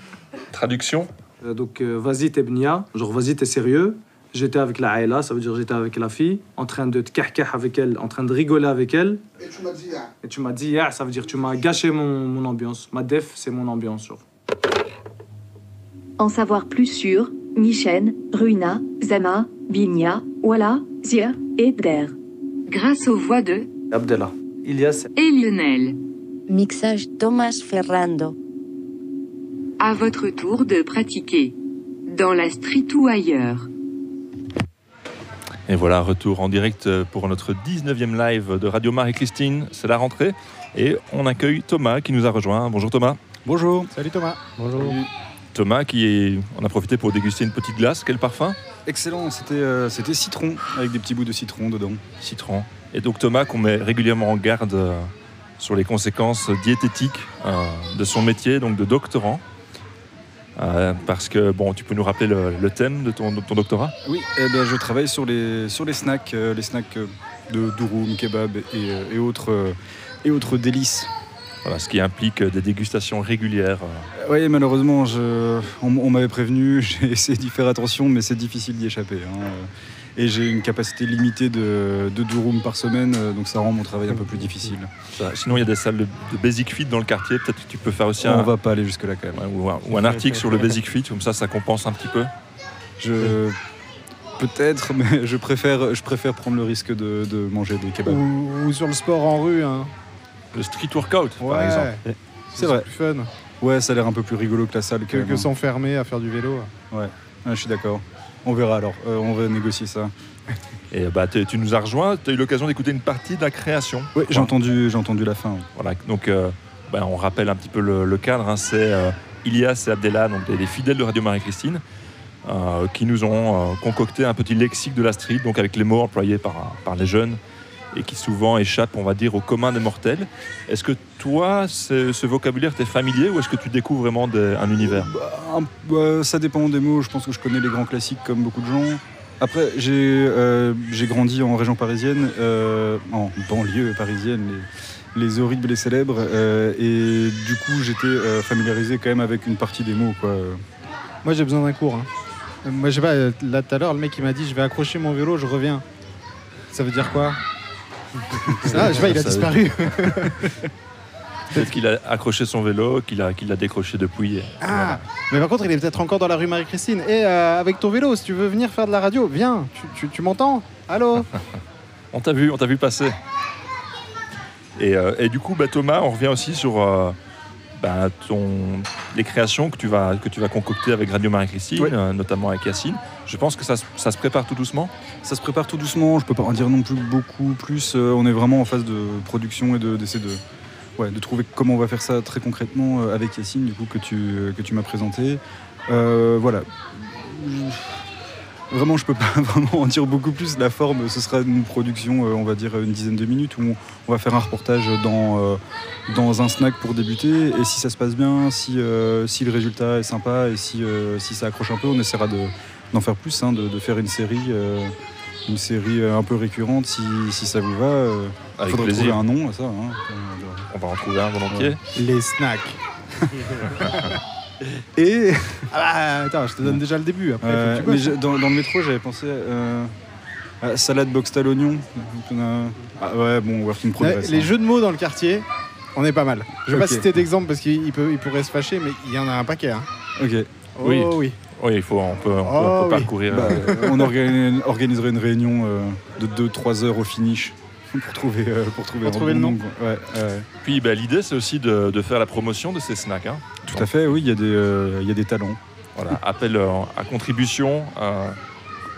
Traduction Euh, donc, euh, vas-y, t'es Bnia. Genre, vas-y, t'es sérieux. J'étais avec la Aïla, ça veut dire j'étais avec la fille, en train de te avec elle, en train de rigoler avec elle. Et tu m'as dit Ah, Et tu m'as dit, ah, ça veut dire tu m'as gâché mon, mon ambiance. Ma def, c'est mon ambiance. Genre. En savoir plus sur Michen, Ruina, Zama, Vigna, Walla, Zia, et Der. Grâce aux voix de Abdallah. Ilias. et Lionel. Mixage Thomas Ferrando. À votre tour de pratiquer. Dans la street ou ailleurs. Et voilà, retour en direct pour notre 19e live de Radio Marie-Christine. C'est la rentrée. Et on accueille Thomas qui nous a rejoint. Bonjour Thomas. Bonjour. Salut Thomas. Bonjour. Thomas qui est... On a profité pour déguster une petite glace. Quel parfum? Excellent, c'était euh, c'était citron, avec des petits bouts de citron dedans. Citron. Et donc Thomas qu'on met régulièrement en garde euh, sur les conséquences diététiques euh, de son métier, donc de doctorant. Parce que, bon, tu peux nous rappeler le, le thème de ton, de ton doctorat? Oui, eh ben, je travaille sur les, sur les snacks, les snacks de durum, kebab et, et autres, et autres délices. Voilà, ce qui implique des dégustations régulières. Oui, malheureusement, je, on, on m'avait prévenu, j'ai essayé d'y faire attention, mais c'est difficile d'y échapper. hein. Et j'ai une capacité limitée de, de durum par semaine, euh, donc ça rend mon travail un peu plus difficile. Sinon, il y a des salles de, de Basic Fit dans le quartier. Peut-être que tu peux faire aussi On un, va pas aller jusque-là quand même. ouais, ou, un, ou un article sur le Basic Fit, comme ça, ça compense un petit peu. Je... Peut-être, mais je préfère, je préfère prendre le risque de, de manger des kebabs. Ou, ou sur le sport en rue. Hein. Le street workout, Ouais. par exemple. C'est vrai. plus fun Ouais, ça a l'air un peu plus rigolo que la salle. que, s'enfermer à faire du vélo. Ouais, Ouais, je suis d'accord. On verra alors, Euh, on va négocier ça. Et bah, tu nous as rejoint, tu as eu l'occasion d'écouter une partie de la création. Oui, j'ai entendu, j'ai entendu la fin. oui. Voilà, donc euh, bah, on rappelle un petit peu le, le cadre. hein, c'est euh, Ilias et Abdella, donc des, des fidèles de Radio Marie-Christine, euh, qui nous ont euh, concocté un petit lexique de la street, donc avec les mots employés par, par les jeunes et qui souvent échappent, on va dire, au commun des mortels. Est-ce que toi, ce, ce vocabulaire t'est familier ou est-ce que tu découvres vraiment un univers Un- bah, ça dépend des mots. Je pense que je connais les grands classiques comme beaucoup de gens. Après, j'ai euh, grandi en région parisienne, euh, en banlieue parisienne, les, les horribles et célèbres. euh, et du coup, j'étais euh, familiarisé quand même avec une partie des mots. Quoi. Moi, j'ai besoin d'un cours. hein. Moi, je sais pas, là tout à l'heure, le mec il m'a dit je vais accrocher mon vélo, je reviens. Ça veut dire quoi? Ah, je sais pas, il a Ça- disparu. Peut-être qu'il a accroché son vélo, qu'il a, qu'il décroché depuis. Ah, mais par contre, il est peut-être encore dans la rue Marie-Christine. Et euh, avec ton vélo, si tu veux venir faire de la radio, viens. Tu, tu- tu m'entends? Allô? On t'a vu, on t'a vu passer. Et, euh, et du coup, bah, Thomas, on revient aussi sur euh, bah, ton, les créations que tu vas, que tu vas concocter avec Radio Marie-Christine, Oui. euh, notamment avec Yacine. Je pense que ça, se- ça se prépare tout doucement. Ça se prépare tout doucement, je peux pas en dire non plus beaucoup plus. euh, on est vraiment en phase de production et de- d'essayer de, ouais, de trouver comment on va faire ça très concrètement euh, avec Yacine, du coup, que tu, que tu m'as présenté. Voilà. Vraiment, je peux pas vraiment en dire beaucoup plus. La forme, ce sera une production, euh, on va dire une dizaine de minutes, où on, va faire un reportage dans, euh, dans un snack pour débuter. Et si ça se passe bien, si, euh, si le résultat est sympa et si, si ça accroche un peu, on essaiera de, d'en faire plus, hein, de, de faire une série, une série un peu récurrente si, si ça vous va. euh. Il Avec faudrait plaisir. trouver un nom à ça. hein. On va en trouver un volontiers. Les snacks. Et. Ah, bah, attends, je te donne déjà le début. Après, faut Euh, que tu mais dans, dans le métro, j'avais pensé euh, à salade boxed à l'oignon. Donc, on a- Ah ouais, bon, work in progress. les hein. jeux de mots dans le quartier, on est pas mal. Je vais pas citer d'exemple parce qu'il il peut, il pourrait se fâcher, mais il y en a un paquet. hein. Ok. Oh Oui. oui. Oui, il faut, on peut, on peut, Oh on peut oui. parcourir. Bah, euh, on organi- organiserait une réunion euh, de 2-3 heures au finish pour trouver, euh, pour trouver, Pour un trouver le nom. quoi. Ouais, ouais. Puis bah, l'idée, c'est aussi de, de faire la promotion de ces snacks. hein. Tout à fait, oui, il y, a des, euh, il y a des talents. Voilà, appel euh, à contribution. euh,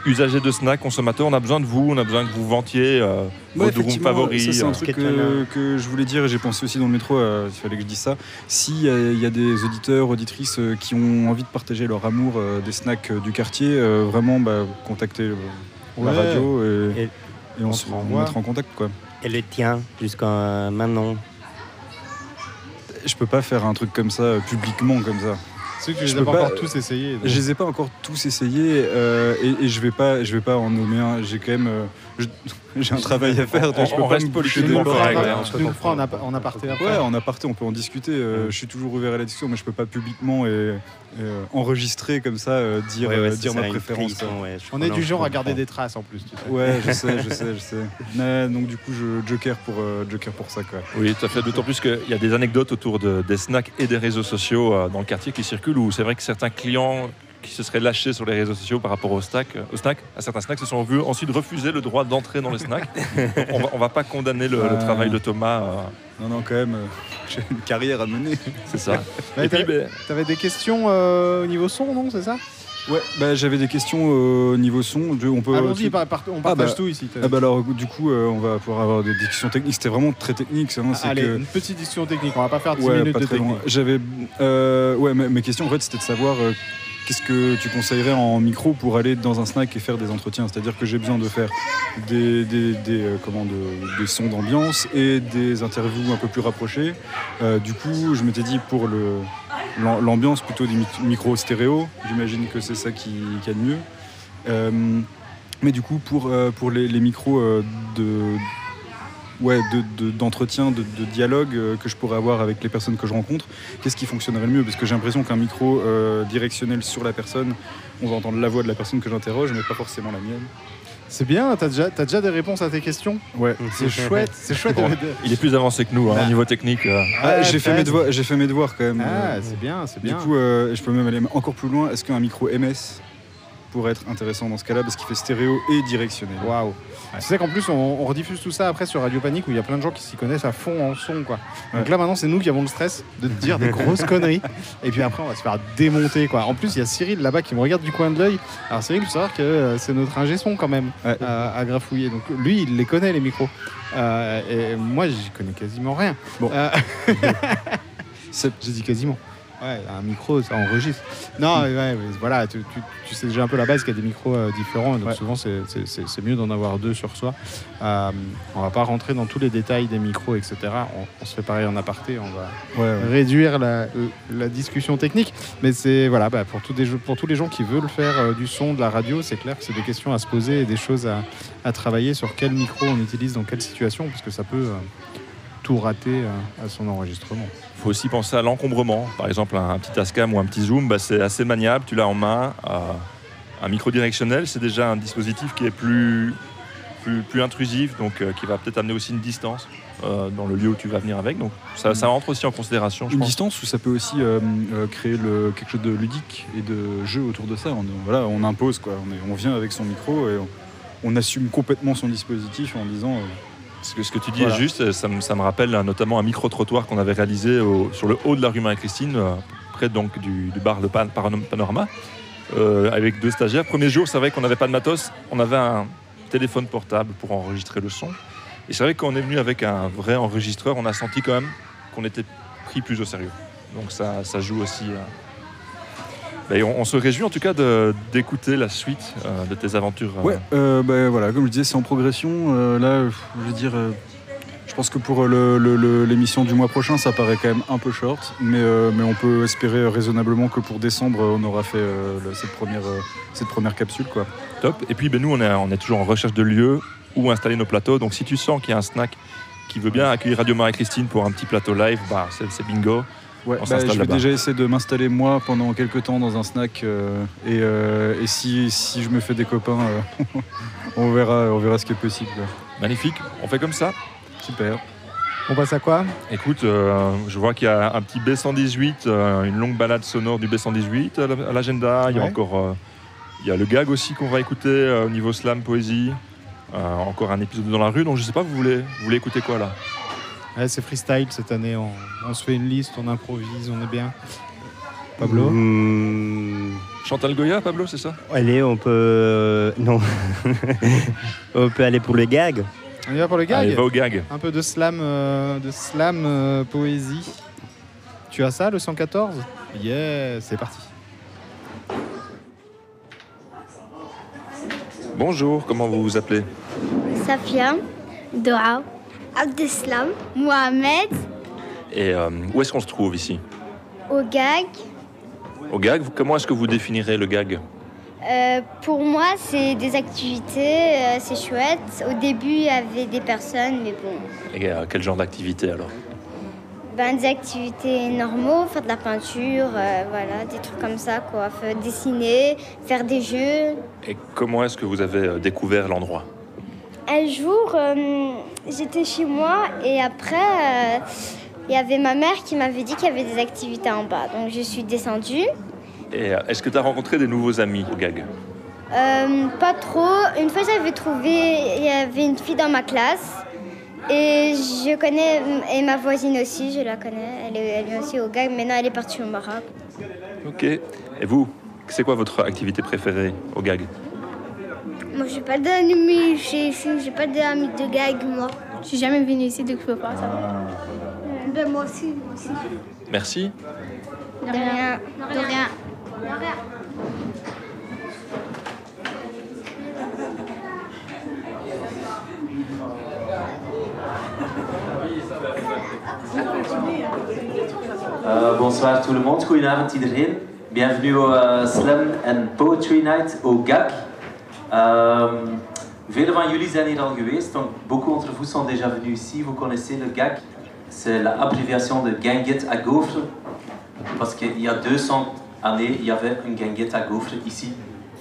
usagers de snacks, consommateurs, on a besoin de vous, on a besoin que vous vantiez euh, vos Ouais, durum effectivement, favoris. c'est un truc que, que je voulais dire et j'ai pensé aussi dans le métro, euh, il fallait que je dise ça. S'il y, a- il y a des auditeurs, auditrices euh, qui ont envie de partager leur amour euh, des snacks euh, du quartier, euh, vraiment bah, contactez euh, la radio et, Et- et on, on se renvoie. mettra en contact. Quoi. Et le tien, jusqu'à maintenant. Je peux pas faire un truc comme ça euh, publiquement comme ça. Ceux que tu Je les as peux pas pas- encore tous essayés. donc. Je les ai pas encore tous essayés euh, et, et je vais pas, je vais pas en nommer un. J'ai quand même, euh, je- j'ai un travail à faire. donc je peux on pas me des le nous le feras en, ap- en aparté après. Ouais, en aparté, on peut en discuter. euh, Je suis toujours ouvert à la discussion, mais je peux pas publiquement et, et, euh, enregistrer comme ça, euh, dire, Ouais, ouais, euh, ça dire ma préférence. ouais, je On est du genre à garder des traces en plus. Tu sais. Ouais, je sais, je sais, je sais. Mais, donc du coup, je joker pour, euh, joker pour ça. Quoi. Oui, tout à fait. D'autant plus qu'il y a des anecdotes autour de- des snacks et des réseaux sociaux euh, dans le quartier qui circulent où c'est vrai que certains clients qui se seraient lâchés sur les réseaux sociaux par rapport au snack, au snack, à certains snacks se sont vus ensuite refuser le droit d'entrer dans le snack. on, va, on va pas condamner le, travail de Thomas. euh, Non, non, quand même, euh, j'ai une carrière à mener. C'est ça. Et puis, ben, T'avais des questions euh, au niveau son, non C'est ça? Ouais, bah, j'avais des questions euh, au niveau son. Je- On peut, Allons-y, tu- par- par- on Ah, partage bah, tout ici. Ah bah alors du coup euh, on va pouvoir avoir des discussions techniques. C'était vraiment très technique. ça, hein, c'est Allez, que- une petite discussion technique. On va pas faire 10 Ouais, minutes pas de très technique. loin. J'avais, euh, ouais, mes, mes questions en fait, c'était de savoir euh, qu'est-ce que tu conseillerais en micro pour aller dans un snack et faire des entretiens? C'est-à-dire que j'ai besoin de faire des, euh, comment, de- des sons d'ambiance et des interviews un peu plus rapprochées. Euh, du coup, je m'étais dit pour l'ambiance plutôt des mi- micros stéréo. J'imagine que c'est ça qui, qui a de mieux. Euh, mais du coup, pour, pour les, micros de, ouais, de- de- d'entretien, de, de dialogue euh, que je pourrais avoir avec les personnes que je rencontre, qu'est-ce qui fonctionnerait le mieux? Parce que j'ai l'impression qu'un micro euh, directionnel sur la personne, on va entendre la voix de la personne que j'interroge, mais pas forcément la mienne. C'est bien, t'as déjà, t'as déjà des réponses à tes questions? Ouais. C'est chouette, c'est chouette. bon, il est plus avancé que nous hein, Bah. au niveau technique. euh. Ah, j'ai fait, mes devoirs, j'ai fait mes devoirs quand même. Ah, euh, c'est bien, c'est Du bien. coup, euh, je peux même aller encore plus loin. Est-ce qu'un micro MS pourrait être intéressant dans ce cas-là parce qu'il fait stéréo et directionnel Waouh. Tu sais qu'en plus, on, on rediffuse tout ça après sur Radio Panique où il y a plein de gens qui s'y connaissent à fond en son. Quoi. Donc là, maintenant, c'est nous qui avons le stress de te dire des grosses conneries. Et puis après, on va se faire démonter. Quoi. En plus, il y a Cyril là-bas qui me regarde du coin de l'œil. Alors, Cyril, il faut savoir que euh, c'est notre ingé son quand même Ouais. euh, à grafouiller. Donc lui, il les connaît, les micros. Euh, et moi, j'y connais quasiment rien. Bon. Euh, C'est- J'ai dit quasiment. Ouais, un micro, ça enregistre. Non, ouais, voilà, tu, tu- tu sais déjà un peu la base qu'il y a des micros euh, différents, donc Ouais. souvent c'est- mieux d'en avoir deux sur soi. Euh, on va pas rentrer dans tous les détails des micros, etc. On, on se fait pareil en aparté, on va Ouais, réduire la, la discussion technique. Mais c'est voilà, bah, pour, tous des, pour tous les gens qui veulent faire euh, du son, de la radio, c'est clair que c'est des questions à se poser et des choses à, à travailler sur quel micro on utilise dans quelle situation, parce que ça peut euh, tout rater euh, à son enregistrement. Faut aussi penser à l'encombrement. Par exemple, un, un petit Tascam ou un petit Zoom, bah, c'est assez maniable, tu l'as en main. Euh, un micro directionnel, c'est déjà un dispositif qui est plus, plus, plus intrusif, donc euh, qui va peut-être amener aussi une distance euh, dans le lieu où tu vas venir avec. Donc ça, ça entre aussi en considération, je Une pense. distance où ça peut aussi euh, euh, créer le, quelque chose de ludique et de jeu autour de ça. On, voilà, on impose, quoi. On, est- on vient avec son micro et on, on assume complètement son dispositif en disant. Euh, Ce que, ce que tu dis Voilà. est juste, ça me, ça me rappelle euh, notamment un micro-trottoir qu'on avait réalisé au- sur le haut de la rue Marie-Christine, euh, près donc du, du bar Pan- Paran- Panorama, euh, avec deux stagiaires. Premier jour, c'est vrai qu'on n'avait pas de matos, on avait un téléphone portable pour enregistrer le son. Et c'est vrai qu'on est venu avec un vrai enregistreur, on a senti quand même qu'on était pris plus au sérieux. Donc ça, ça joue aussi. On, on se réjouit en tout cas d'écouter la suite euh, de tes aventures. euh, Ouais, euh, bah, voilà, comme je disais, c'est en progression. Euh, là, je veux dire, je pense que pour l'émission du mois prochain, ça paraît quand même un peu short, mais, mais on peut espérer raisonnablement que pour décembre, on aura fait le- cette, première, cette première capsule. Quoi. Top. Et puis ben, nous, on est, on est toujours en recherche de lieux où installer nos plateaux. Donc si tu sens qu'il y a un snack qui veut bien accueillir Radio Marie-Christine pour un petit plateau live, bah, c'est bingo. Ouais, On bah, je vais déjà essayer de m'installer moi pendant quelques temps dans un snack euh, et, euh, et si, si je me fais des copains, euh, on, verra, on verra ce qui est possible. Magnifique. On fait comme ça. Super. On passe à quoi? Écoute, euh, je vois qu'il y a un petit B118, euh, une longue balade sonore du B118 à la- à l'agenda. Il y a Ouais. encore euh, il y a le gag aussi qu'on va écouter euh, au niveau slam, poésie. Euh, encore un épisode dans la rue. Donc je sais pas, vous voulez, vous voulez écouter quoi là? Ouais, c'est freestyle cette année, on, on se fait une liste, on improvise, on est bien. Pablo Hmm, Chantal Goya, Pablo, c'est ça Allez, on peut. euh, non. on peut aller pour le gag. On y va pour le gag Allez, va au gag. Un peu de slam, euh, de slam euh, poésie. Tu as ça, le 114 Yeah, c'est parti. Bonjour, comment vous vous appelez? Safia, Doha, Abdeslam, Mohamed, Et euh, où est-ce qu'on se trouve ici? Au gag, vous- comment est-ce que vous définirez le gag? Euh, pour moi, c'est des activités, euh, c'est chouette. Au début, il y avait des personnes, mais bon, Et euh, quel genre d'activité alors? Ben, des activités normaux, faire de la peinture, voilà, des trucs comme ça, quoi. Faire dessiner, faire des jeux. Et comment est-ce que vous avez découvert l'endroit? Un jour, euh, j'étais chez moi et après, euh, il y avait ma mère qui m'avait dit qu'il y avait des activités en bas. Donc je suis descendue. Et euh, est-ce que tu as rencontré des nouveaux amis au GAG? Euh, pas trop. Une fois, j'avais trouvé, il y avait une fille dans ma classe. Et je connais, et ma voisine aussi, je la connais. Elle est, elle est aussi au GAG. Maintenant, elle est partie au Maroc. Ok. Et vous, c'est quoi votre activité préférée au GAG? Moi, je n'ai pas d'amis chez ici. J'ai pas d'amis de GAG, moi. Je suis jamais venue ici, donc je peux pas savoir. Ben, moi aussi, moi aussi. Merci. De rien. De rien. Uh, bonsoir tout le monde. Bienvenue au uh, Slam and Poetry Night au GAC. Velen van jullie zijn donc beaucoup d'entre vous sont déjà venus ici. Vous connaissez le GAC, c'est l'abréviation de Ganguette à gaufre, parce qu'il y a 200 années, il y avait une ganguette à gaufre ici.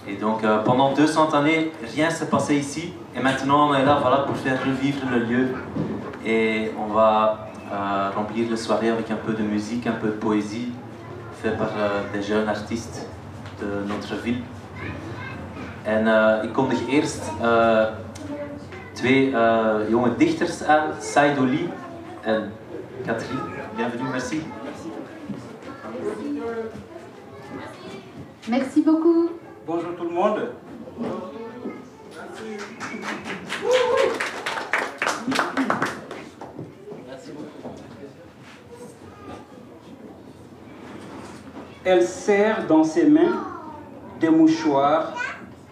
Et donc euh, pendant 200 années, rien s'est passé ici. Et maintenant, on est là voilà, pour faire revivre le lieu. Et on va euh, remplir la soirée avec un peu de musique, un peu de poésie, fait par euh, des jeunes artistes de notre ville. En eh, ik kondig eerst eh, twee eh, jonge dichters aan, Saidoli en Catherine. Bienvenue, merci. Merci beaucoup. Bonjour tout le monde. Elle serre dans ses mains des mouchoirs,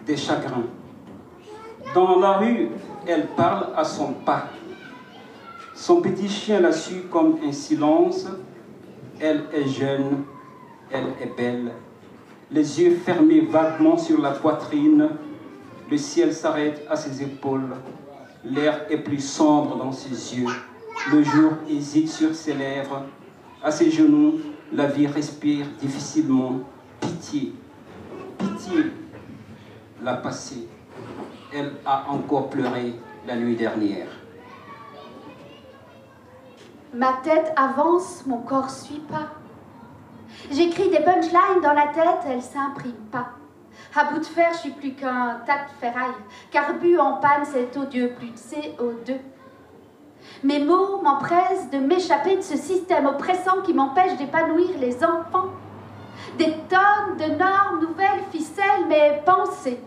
des chagrins. Dans la rue, elle parle à son pas. Son petit chien la suit comme un silence. Elle est jeune, elle est belle. Les yeux fermés vaguement sur la poitrine, le ciel s'arrête à ses épaules. L'air est plus sombre dans ses yeux. Le jour hésite sur ses lèvres. À ses genoux, la vie respire difficilement. Pitié, pitié, l'a passée. Elle a encore pleuré la nuit dernière. Ma tête avance, mon corps suit pas. J'écris des punchlines dans la tête, elles s'impriment pas. À bout de fer, je suis plus qu'un tas de ferraille. Carbu en panne, c'est odieux, plus de CO2. Mes mots m'empressent de m'échapper de ce système oppressant qui m'empêche d'épanouir les enfants. Des tonnes de normes nouvelles ficellent mes pensées.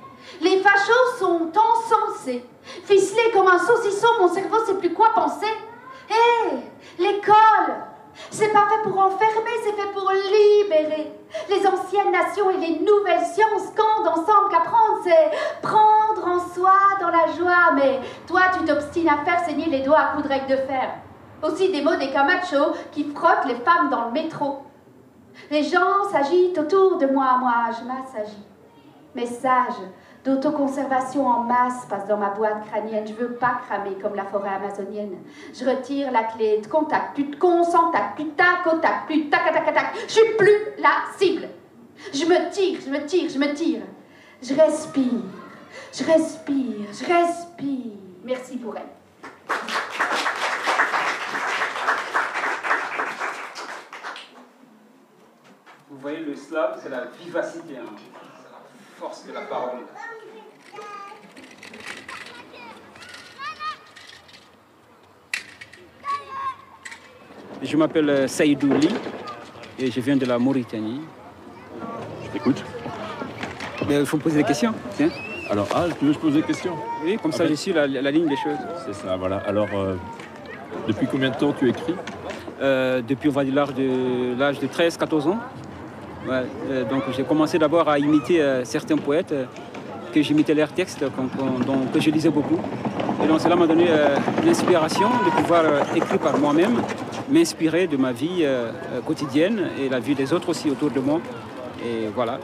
Les fachos sont encensés. Ficelés comme un saucisson, mon cerveau sait plus quoi penser. Hé, l'école, c'est pas fait pour enfermer, c'est fait pour libérer. Les anciennes nations et les nouvelles sciences scandent ensemble qu'apprendre, c'est prendre en soi dans la joie. Mais toi, tu t'obstines à faire saigner les doigts à coups de règle de fer. Aussi des mots des Camacho qui frottent les femmes dans le métro. Les gens s'agitent autour de moi, moi je m'assagis. Message d'autoconservation en masse passe dans ma boîte crânienne. Je veux pas cramer comme la forêt amazonienne. Je retire la clé de contact, plus de contact, plus de tac au tac, plus tac à tac à. Je suis plus la cible. Je me tire, je me tire, je me tire. Je respire, je respire, je respire. Merci pour elle. Voyez, le slave, c'est la vivacité, hein. c'est la force de la parole. Je m'appelle euh, Saïdou Li et je viens de la Mauritanie. Je t'écoute. Mais il faut me poser des questions. tiens. Alors, ah, tu veux que je pose des questions? Oui, comme Ah ça ben- je suis la, la ligne des choses. C'est ça, voilà. Alors, euh, depuis combien de temps tu écris? Euh, depuis on va dire l'âge de l'âge de 13-14 ans. Ouais, euh, donc j'ai commencé d'abord à imiter euh, certains poètes, euh, que j'imitais leurs textes, que je lisais beaucoup. Et donc cela m'a donné l'inspiration de pouvoir écrire par moi-même, m'inspirer de ma vie quotidienne et la vie des autres aussi autour de moi. Et voilà.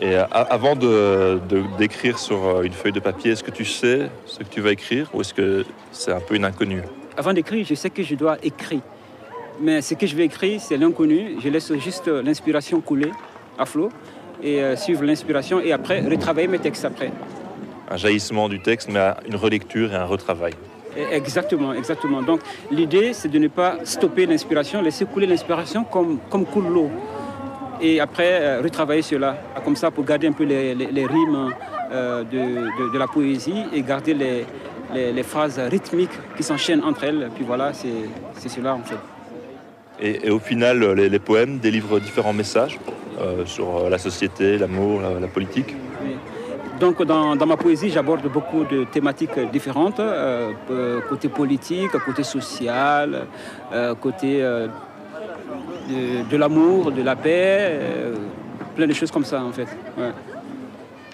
Et avant de d'écrire sur une feuille de papier, est-ce que tu sais ce que tu vas écrire ou est-ce que c'est un peu une inconnue? Avant d'écrire, je sais que je dois écrire. Mais ce que je vais écrire, c'est l'inconnu. Je laisse juste l'inspiration couler à flot et euh, suivre l'inspiration et après retravailler mes textes après. Un jaillissement du texte, mais une relecture et un retravail. Et- Exactement, exactement. Donc l'idée, c'est de ne pas stopper l'inspiration, laisser couler l'inspiration comme, comme coule l'eau. et après euh, retravailler cela, comme ça pour garder un peu les, les- les rimes euh, de, de- de la poésie et garder les, les- les phrases rythmiques qui s'enchaînent entre elles. Puis voilà, c'est c'est cela en fait. Et, et au final, les, les poèmes délivrent différents messages euh, sur la société, l'amour, la, la politique. Donc dans, dans ma poésie, j'aborde beaucoup de thématiques différentes, euh, euh, côté politique, côté social, euh, côté euh, de, de l'amour, de la paix, euh, plein de choses comme ça en fait. ouais.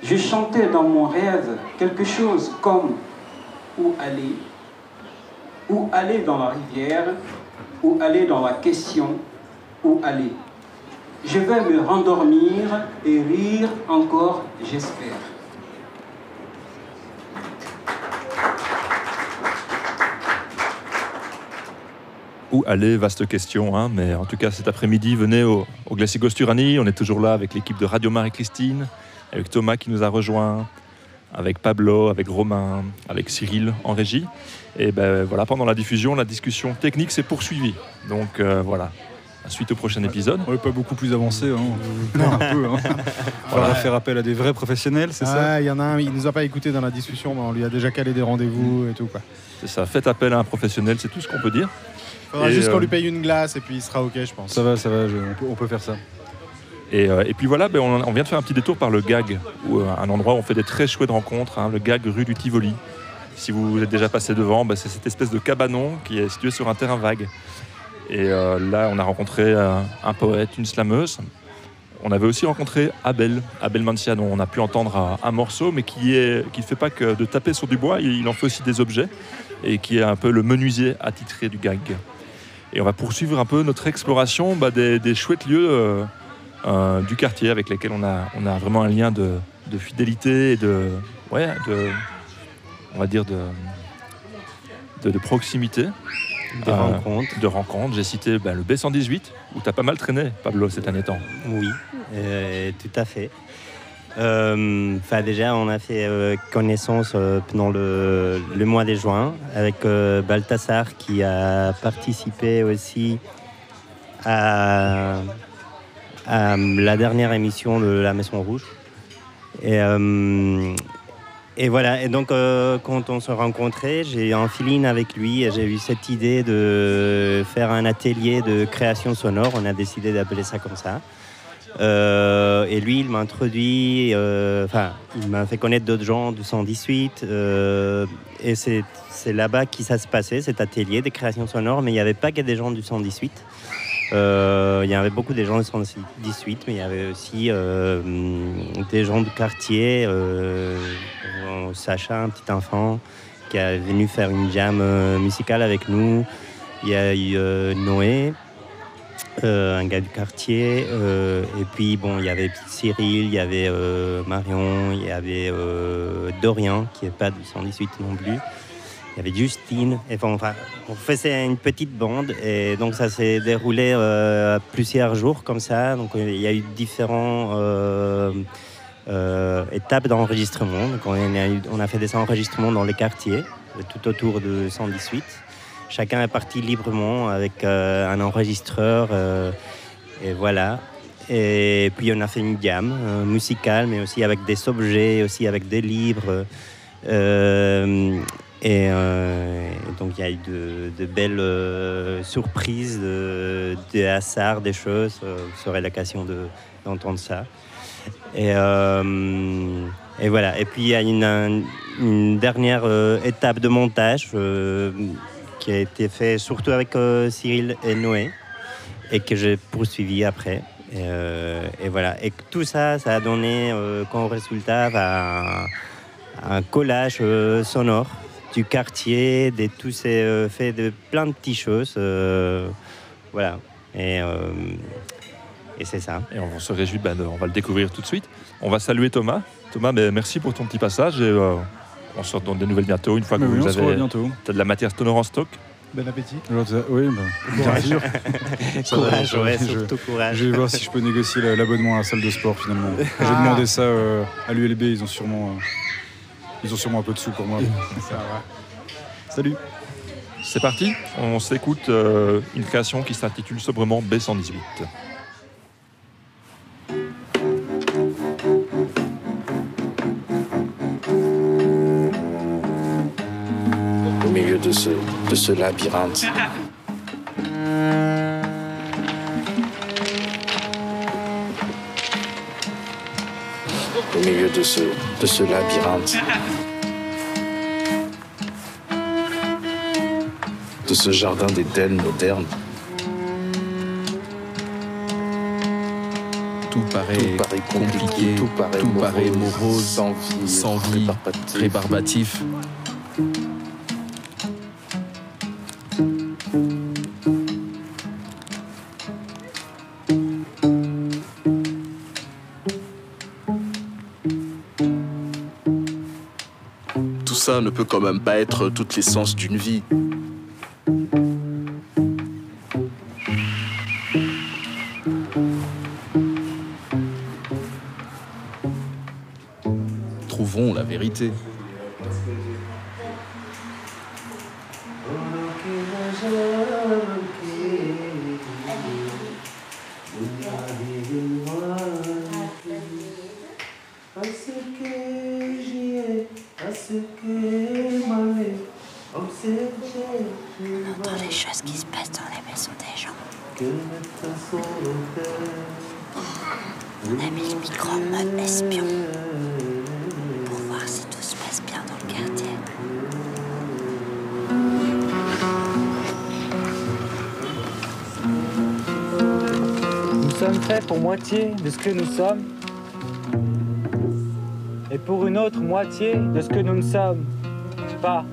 Je chantais dans mon rêve quelque chose comme où aller, où aller dans la rivière, où aller dans la question, où aller. Je vais me rendormir et rire encore, j'espère. Où aller, vaste question, hein, mais en tout cas cet après-midi, venez au, Glacier Gosturani, on est toujours là avec l'équipe de Radio Marie-Christine, avec Thomas qui nous a rejoint, avec Pablo, avec Romain, avec Cyril en régie. Et ben voilà, pendant la diffusion, la discussion technique s'est poursuivie. Donc euh, voilà, suite au prochain épisode. On n'est pas beaucoup plus avancé, hein. un peu. Hein. Il faudra faire appel à des vrais professionnels, c'est ça Ah, Il y en a un, il nous a pas écouté dans la discussion, mais on lui a déjà calé des rendez-vous et tout. Quoi. C'est ça, faites appel à un professionnel, c'est tout ce qu'on peut dire. Faudra Et, juste qu'on euh, lui paye une glace et puis il sera ok, je pense. Ça va, ça va, je- on, peut, on peut faire ça. Et, euh, et puis voilà, ben, on, vient de faire un petit détour par le GAG, euh, un endroit où on fait des très chouettes rencontres, hein, le GAG rue du Tivoli. Si vous êtes déjà passé devant, ben, c'est cette espèce de cabanon qui est situé sur un terrain vague. Et euh, là, on a rencontré un poète, une slameuse. On avait aussi rencontré Abel, Abel Mancia, dont on a pu entendre un, morceau, mais qui ne fait pas que de taper sur du bois, il, en fait aussi des objets, et qui est un peu le menuisier attitré du GAG. Et on va poursuivre un peu notre exploration bah, des chouettes lieux euh, euh, du quartier avec lesquels on a, on a vraiment un lien de, de fidélité et de, ouais, de, on va dire de, de, de proximité. De rencontres. De rencontres. J'ai cité bah, le B118 où tu as pas mal traîné, Pablo, ces derniers temps. Oui, euh, tout à fait. Euh, Enfin, déjà, on a fait euh, connaissance euh, pendant le, le mois de juin avec euh, Balthasar qui a participé aussi à, à la dernière émission de La Maison Rouge. Et, euh, et voilà, et donc euh, quand on se rencontrait, j'ai eu un avec lui et j'ai eu cette idée de faire un atelier de création sonore. On a décidé d'appeler ça comme ça. Euh, et lui, il m'a introduit, euh, enfin, il m'a fait connaître d'autres gens du 118. euh, et c'est c'est là-bas que ça se passait, cet atelier de création sonore. Mais il n'y avait pas que des gens du 118. Euh, il y avait beaucoup des gens du 118, mais il y avait aussi euh, des gens du quartier. euh, Sacha, un petit enfant, qui est venu faire une jam musicale avec nous. Il y a eu Noé, un gars du quartier. et puis, bon, il y avait Cyril, il y avait Marion, il y avait Dorian, qui n'est pas du 118 non plus. Il y avait Justine. Et enfin, on faisait une petite bande. Et donc, ça s'est déroulé euh, plusieurs jours comme ça. Donc, il y a eu différents. euh, euh, étapes d'enregistrement. On, a fait des enregistrements dans les quartiers, euh, tout autour de 118. Chacun est parti librement avec euh, un enregistreur. euh, et voilà. Et puis on a fait une gamme euh, musicale, mais aussi avec des objets, aussi avec des livres. Euh, et, euh, et donc il y a eu de, belles euh, surprises, de, des hasards, des choses. Euh, aurez l'occasion de- d'entendre ça. Et, voilà. Et puis il y a une, un- une dernière étape de montage qui a été fait surtout avec Cyril et Noé et que j'ai poursuivi après. Et, voilà. Et tout ça, ça a donné comme résultat bah, un, collage sonore du quartier, de tous ces euh, faits de plein de petites choses. euh, voilà. Et, euh, et c'est ça. Et on se réjouit, ben, on va le découvrir tout de suite. On va saluer Thomas. Thomas, ben, merci pour ton petit passage. Et, euh, on se donne des nouvelles bientôt, une fois que oui, vous on se revoit avez bientôt. t'as de la matière sonore en stock. Bon appétit. Oui, bah, bien Courage. sûr. Courage, ouais, je, surtout courage. Je vais voir si je peux négocier la- l'abonnement à la salle de sport finalement. J'ai Ah. demandé ça euh, à l'ULB, ils ont sûrement, euh, ils ont sûrement un peu de sous pour moi. Salut. C'est parti, on s'écoute euh, une création qui s'intitule sobrement B118. Au milieu de ce, de ce labyrinthe. milieu de ce, de ce labyrinthe. De ce jardin d'Éden moderne. Tout paraît, compliqué, tout paraît, morose, sans vie, sans vie rébarbatif. Tout ne peut quand même pas être toute l'essence d'une vie. Trouvons la vérité. Moitié de ce que nous sommes et pour une autre moitié de ce que nous ne sommes pas.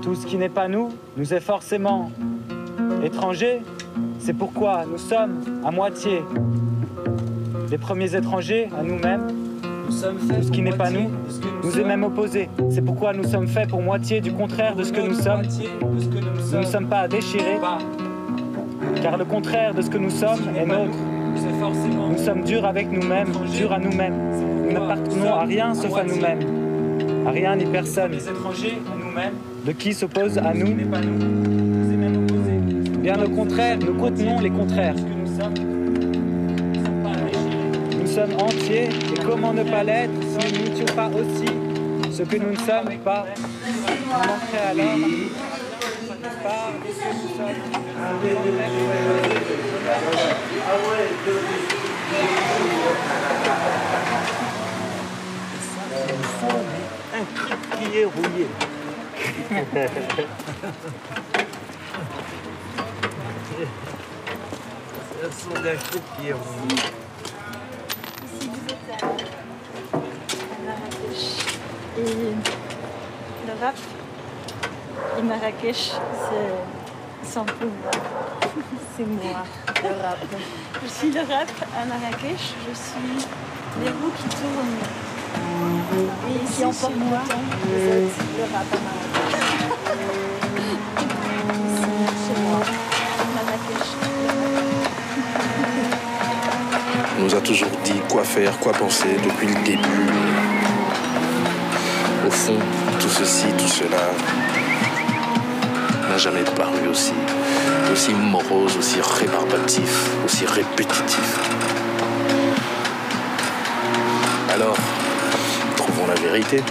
Tout ce qui n'est pas nous nous est forcément étranger. C'est pourquoi nous sommes à moitié les premiers étrangers à nous-mêmes. Tout ce qui n'est pas nous nous est même opposé. C'est pourquoi nous sommes faits pour moitié du contraire de ce que nous sommes. Nous ne sommes pas à déchirer, car le contraire de ce que nous sommes est nôtre. Nous sommes durs avec nous-mêmes, durs à nous-mêmes. Nous n'appartenons à rien sauf à nous-mêmes, à rien ni personne. De qui s'oppose à nous? Bien le contraire, nous contenons les contraires. Nous sommes entiers, et comment ne pas l'être si nous n'étions pas aussi ce que nous ne sommes pas? Nous manquerait alors part de ce que nous sommes. Un truc qui est rouillé. C'est le son d'un truc qui est rouillé. Le rap et Marrakech, c'est sans pouvoir. C'est moi, le rap. Je suis le rap à Marrakech. Je suis les roues qui tournent. Et ici, emporte moi, vous êtes le rap à Marrakech. Ici, chez moi, Marrakech. On nous a toujours dit quoi faire, quoi penser depuis le début. Au fond, tout ceci, tout cela jamais paru aussi, aussi morose, aussi rébarbatif, aussi répétitif. Alors, trouvons la vérité.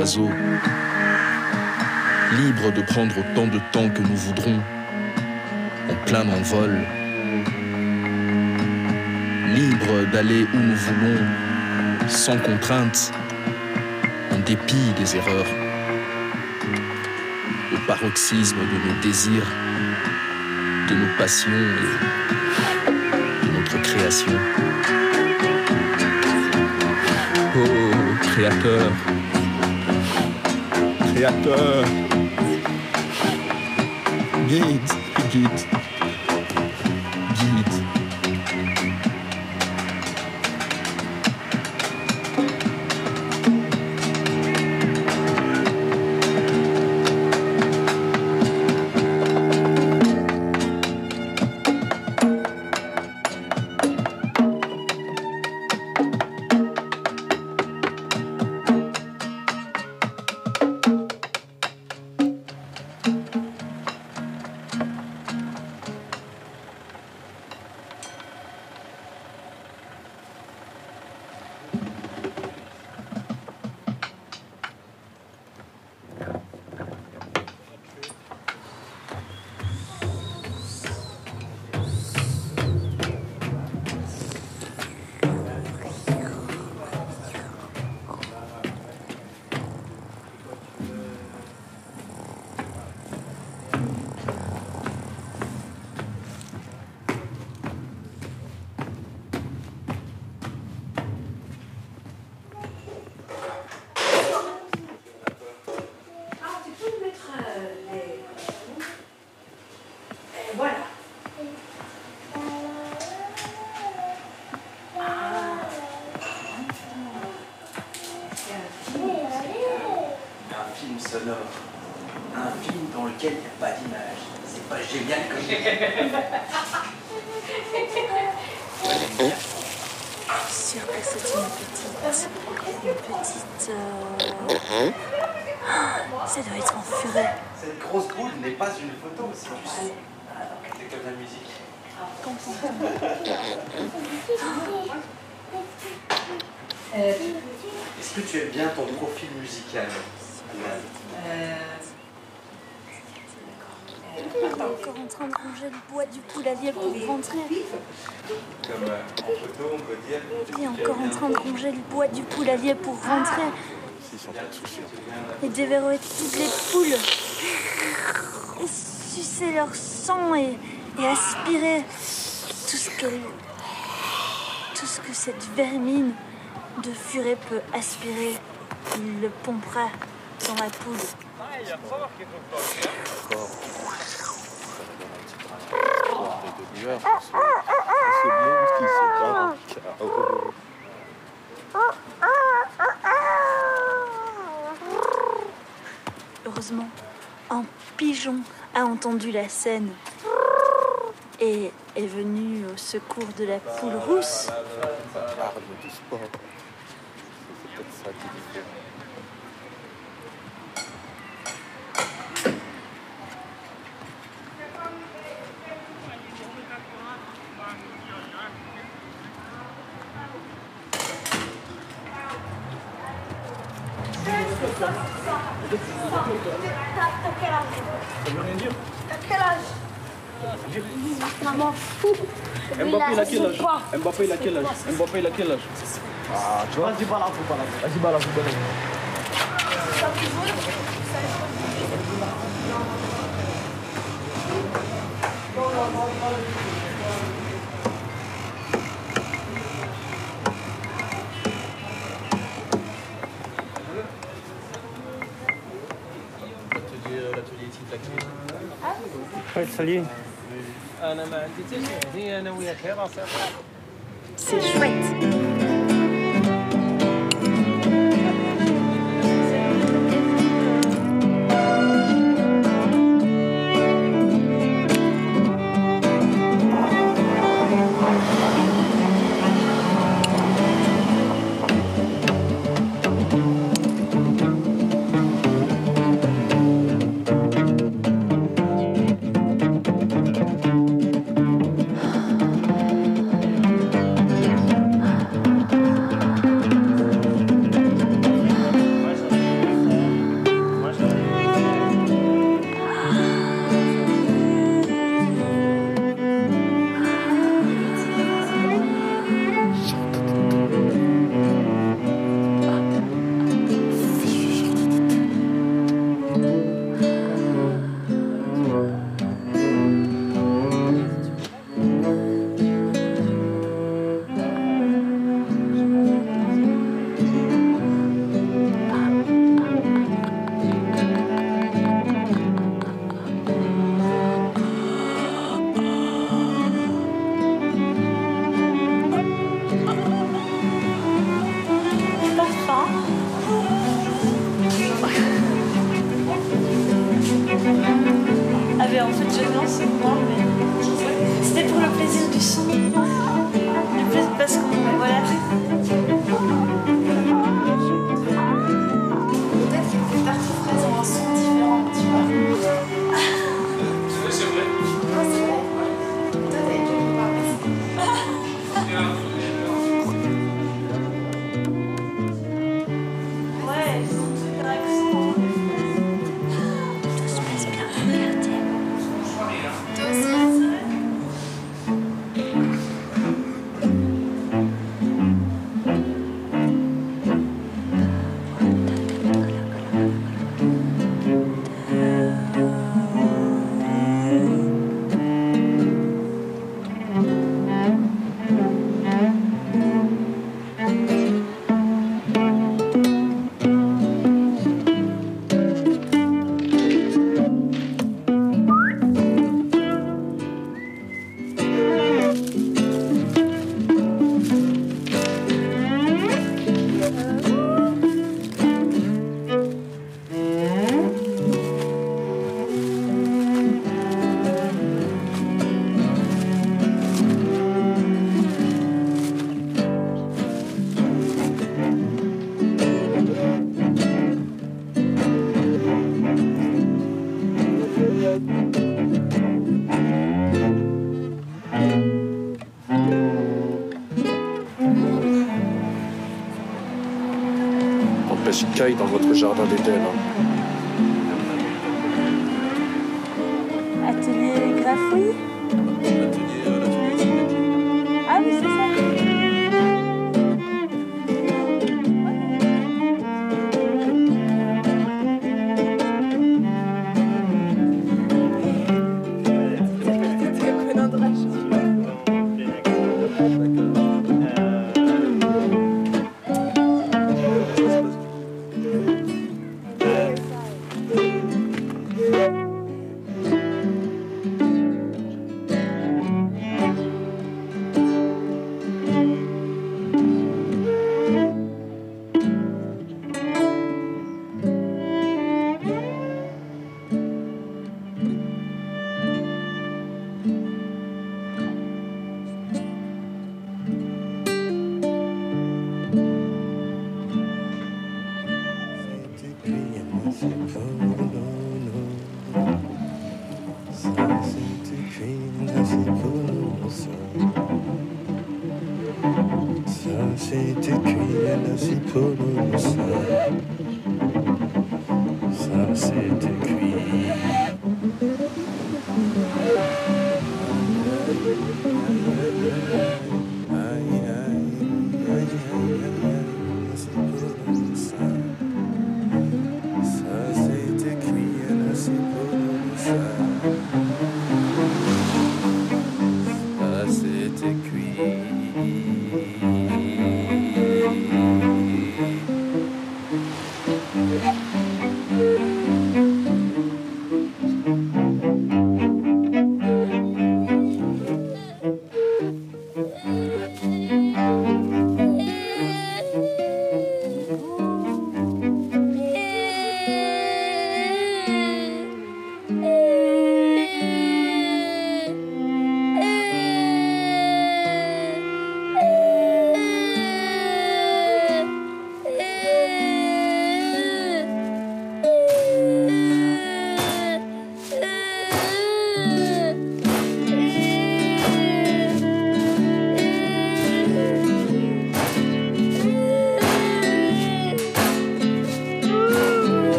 Oiseaux Libres de prendre autant de temps que nous voudrons, en plein envol. Libres d'aller où nous voulons, sans contrainte, en dépit des erreurs. Au paroxysme de nos désirs, de nos passions et de notre création. Oh, créateur, réacteur. Gate, gate. Le bois du poulailler pour rentrer et déverrouiller toutes les poules et sucer leur sang et, aspirer tout ce qu'elle tout ce que cette vermine de furet peut aspirer. Il le pompera dans la poule. Heureusement, un pigeon a entendu la scène et est venu au secours de la poule rousse. Quel âge Ça veut rien dire. T'as quel âge Ça m'en fout. Mbappé, il a quel âge? Mbappé, il a quel âge? Mbappé, il a quel âge? Ah, tu vois? Vas-y, balance, balance. Vas-y, balance, balance. L'atelier la Ouais, salut. انا ما عندي حتى شي هي انا وياك هي راسي C'est chouette. Pêche caille dans votre jardin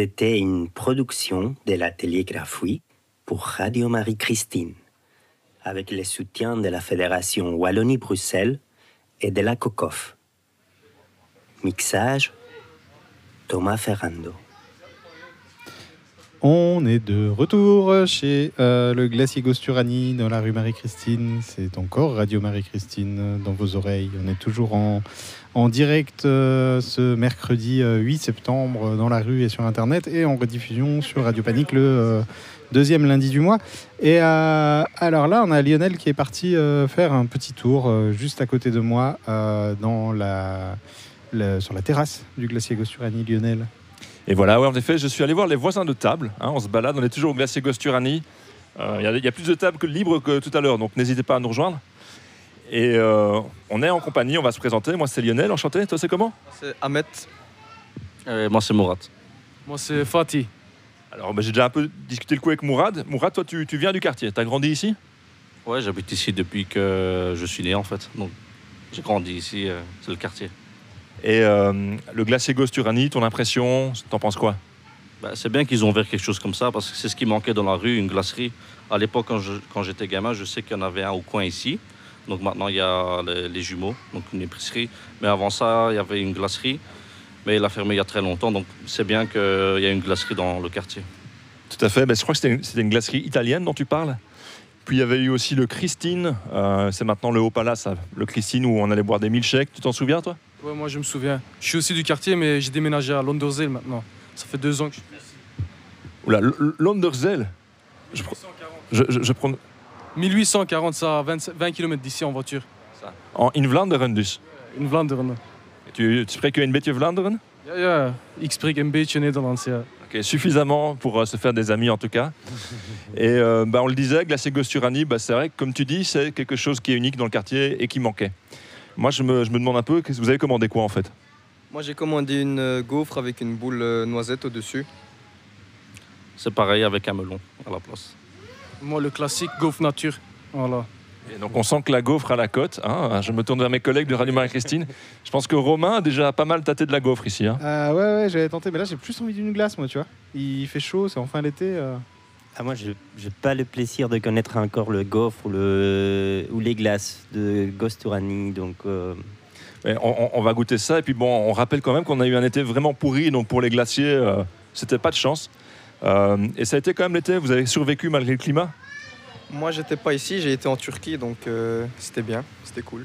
C'était une production de l'atelier Grafouille pour Radio Marie-Christine, avec le soutien de la Fédération Wallonie-Bruxelles et de la COCOF. Mixage Thomas Ferrando. On est de retour chez euh, le Glacier Gosturani dans la rue Marie-Christine. C'est encore Radio Marie-Christine dans vos oreilles. On est toujours en, en direct euh, ce mercredi euh, 8 septembre euh, dans la rue et sur Internet et en rediffusion sur Radio Panique le euh, deuxième lundi du mois. Et euh, alors là, on a Lionel qui est parti euh, faire un petit tour euh, juste à côté de moi euh, dans la, sur la terrasse du Glacier Gosturani. Lionel. Et voilà, en effet, je suis allé voir les voisins de table. hein, on se balade, on est toujours au glacier Gosturani. Euh, Il y a- plus de tables que libres que tout à l'heure, donc n'hésitez pas à nous rejoindre. Et euh, on est en compagnie, on va se présenter. Moi, c'est Lionel, enchanté. Toi, c'est comment? C'est Ahmed. moi, c'est Mourad. Moi, c'est Fatih. Alors, bah, j'ai déjà un peu discuté le coup avec Mourad. Mourad, toi, tu, tu viens du quartier. Tu as grandi ici? Ouais, j'habite ici depuis que je suis né en fait. Donc j'ai grandi ici, euh, c'est le quartier. Et euh, le glacier Gosturani, ton impression, t'en penses quoi? Bah, c'est bien qu'ils ont ouvert quelque chose comme ça parce que c'est ce qui manquait dans la rue, une glacerie. À l'époque, quand, je- quand j'étais gamin, je sais qu'il y en avait un au coin ici. Donc maintenant, il y a les, les jumeaux, donc une épicerie. Mais avant ça, il y avait une glacerie. Mais il a fermé il y a très longtemps, donc c'est bien qu'il y ait une glacerie dans le quartier. Tout à fait. Ben, je crois que c'était une, glacerie italienne dont tu parles. Puis il y avait eu aussi le Christine. euh, c'est maintenant le Haut Palace, ça. le Christine où on allait boire des milkshakes. Tu t'en souviens, toi? Ouais, moi, je me souviens. Je suis aussi du quartier, mais j'ai déménagé à Londorzeel maintenant. Ça fait deux ans que je suis ici. Oula, Londerzeel. Je, pr- je, je, je prends 1840, ça, à 20, 20 km d'ici en voiture. en In Vlaanderen dus. In Vlaanderen. Tu, tu spreekt een beetje Vlaanderen? Ja, ja. Ik spreek een beetje Nederlands, ja. Ok, suffisamment pour euh, se faire des amis en tout cas. Et euh, bah, on le disait, Glacier Gosturani, bah, c'est vrai que comme tu dis, c'est quelque chose qui est unique dans le quartier et qui manquait. Moi, je me, je me demande un peu, vous avez commandé quoi en fait? Moi, j'ai commandé une euh, gaufre avec une boule euh, noisette au-dessus. C'est pareil avec un melon à la place. Moi, le classique gaufre nature. Voilà. Et donc on sent que la gaufre à la côte. hein. je me tourne vers mes collègues de Radio Marie-Christine. Je pense que Romain a déjà pas mal tâté de la gaufre ici. hein. Euh, ouais, ouais, j'avais tenté, mais là j'ai plus envie d'une glace, moi, tu vois. Il fait chaud, c'est en fin d'été. euh. Ah, moi, je n'ai pas le plaisir de connaître encore le gaufre ou, le, ou les glaces de Gosturani. Donc, euh, Mais on, on- on va goûter ça. Et puis bon, on rappelle quand même qu'on a eu un été vraiment pourri. Donc pour les glaciers, euh, c'était pas de chance. Euh, et ça a été quand même l'été. Vous avez survécu malgré le climat? Moi, j'étais pas ici, j'ai été en Turquie, donc euh, c'était bien, c'était cool.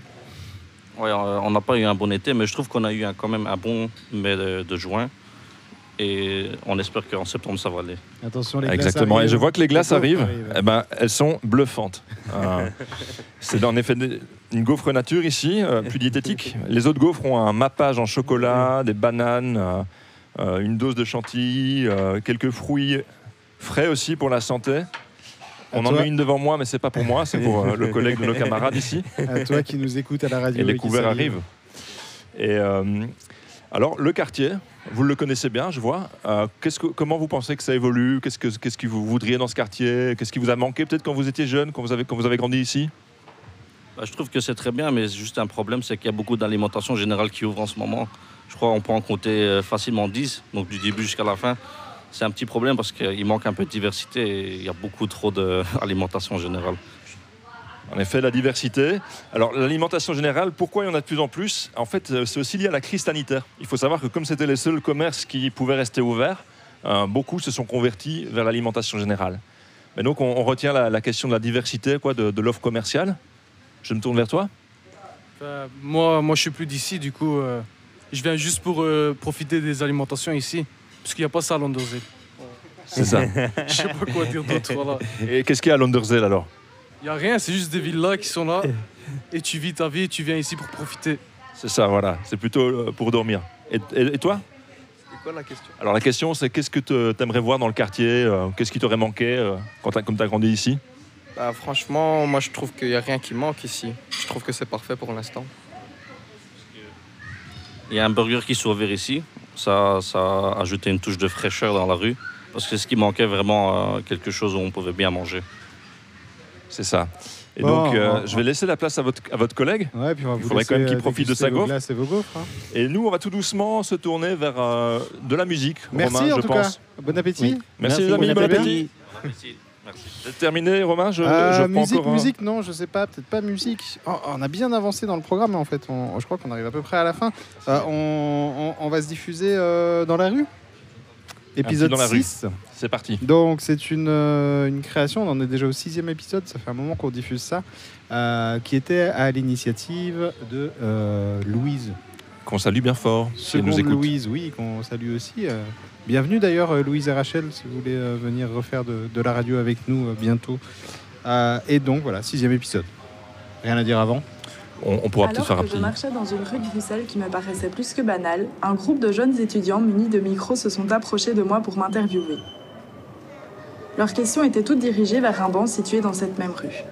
Ouais, euh, on n'a pas eu un bon été, mais je trouve qu'on a eu un- quand même un bon mai de, de juin. Et on espère qu'en septembre, ça va aller. Attention, les glaces Exactement. Et je vois que les glaces arrivent. arrivent. Eh ben, elles sont bluffantes. Euh, c'est en effet une gaufre nature ici, euh, plus diététique. Les autres gaufres ont un mappage en chocolat, des bananes, euh, une dose de chantilly, euh, quelques fruits frais aussi pour la santé. On À en toi. met une devant moi, mais c'est pas pour moi, c'est pour euh, le collègue de nos camarades ici. À toi qui nous écoute à la radio. Et les couverts arrivent. Et euh, alors, le quartier, vous le connaissez bien, je vois. Euh, qu'est-ce que, comment vous pensez que ça évolue? Qu'est-ce que, qu'est-ce que vous voudriez dans ce quartier? Qu'est-ce qui vous a manqué peut-être quand vous étiez jeune, quand vous avez, quand vous avez grandi ici? Bah, je trouve que c'est très bien, mais c'est juste un problème, c'est qu'il y a beaucoup d'alimentation générale qui ouvre en ce moment. Je crois qu'on peut en compter euh, facilement 10, donc du début jusqu'à la fin. C'est un petit problème parce qu'il manque un peu de diversité et il y a beaucoup trop d'alimentation générale. En effet, la diversité. Alors, l'alimentation générale, pourquoi il y en a de plus en plus? En fait, euh, c'est aussi lié à la crise sanitaire. Il faut savoir que comme c'était les seuls commerces qui pouvaient rester ouverts, euh, beaucoup se sont convertis vers l'alimentation générale. Mais donc, on, on retient la, la question de la diversité, quoi, de, de l'offre commerciale. Je me tourne vers toi. Moi, moi, je suis plus d'ici, du coup, euh, je viens juste pour euh, profiter des alimentations ici, parce qu'il n'y a pas ça à Londorzeel. C'est ça. je sais pas quoi dire d'autre, voilà. Et qu'est-ce qu'il y a à Londerzeel alors? Il n'y a rien, c'est juste des villas qui sont là, et tu vis ta vie, et tu viens ici pour profiter. C'est ça, voilà. C'est plutôt euh, pour dormir. Et, et- et toi? C'est quoi la question? Alors la question, c'est qu'est-ce que tu aimerais voir dans le quartier euh, Qu'est-ce qui t'aurait manqué euh, quand t'as- comme tu as grandi ici? Bah, franchement, moi je trouve qu'il n'y a rien qui manque ici. Je trouve que c'est parfait pour l'instant. Il y a un burger qui s'est ouvert ici. Ça, ça a ajouté une touche de fraîcheur dans la rue. Parce que c'est ce qui manquait vraiment, euh, quelque chose où on pouvait bien manger. C'est ça. Et Bon, donc, euh, on- je vais laisser la place à votre, à votre collègue. Ouais, puis on va Il vous faudrait quand même qu'il euh, profite de sa gaufre. glaces et vos gaufres. hein. Et nous, on va tout doucement se tourner vers euh, de la musique, Merci Romain, en je tout pense. cas. Bon appétit. Oui. Merci, les amis, bon appétit. C'est terminé, Romain Je, Euh, je musique, encore un- musique, non, je sais pas, peut-être pas musique. Oh, on a bien avancé dans le programme en fait. On- je crois qu'on arrive à peu près à la fin. Euh, on, on- on va se diffuser euh, dans la rue? Épisode dans la rue. 6. C'est parti. Donc c'est une, euh, une création, on en est déjà au sixième épisode, ça fait un moment qu'on diffuse ça, qui était à l'initiative de Louise. Qu'on salue bien fort, si elle nous écoute. Louise, oui, qu'on salue aussi. Bienvenue d'ailleurs euh, Louise et Rachel, si vous voulez euh, venir refaire de, de la radio avec nous euh, bientôt. Euh, et donc voilà, sixième épisode. Rien à dire avant? On, on pourra Alors que je marchais dans une rue de Bruxelles qui me paraissait plus que banale, un groupe de jeunes étudiants munis de micros se sont approchés de moi pour m'interviewer. Leurs questions étaient toutes dirigées vers un banc situé dans cette même rue.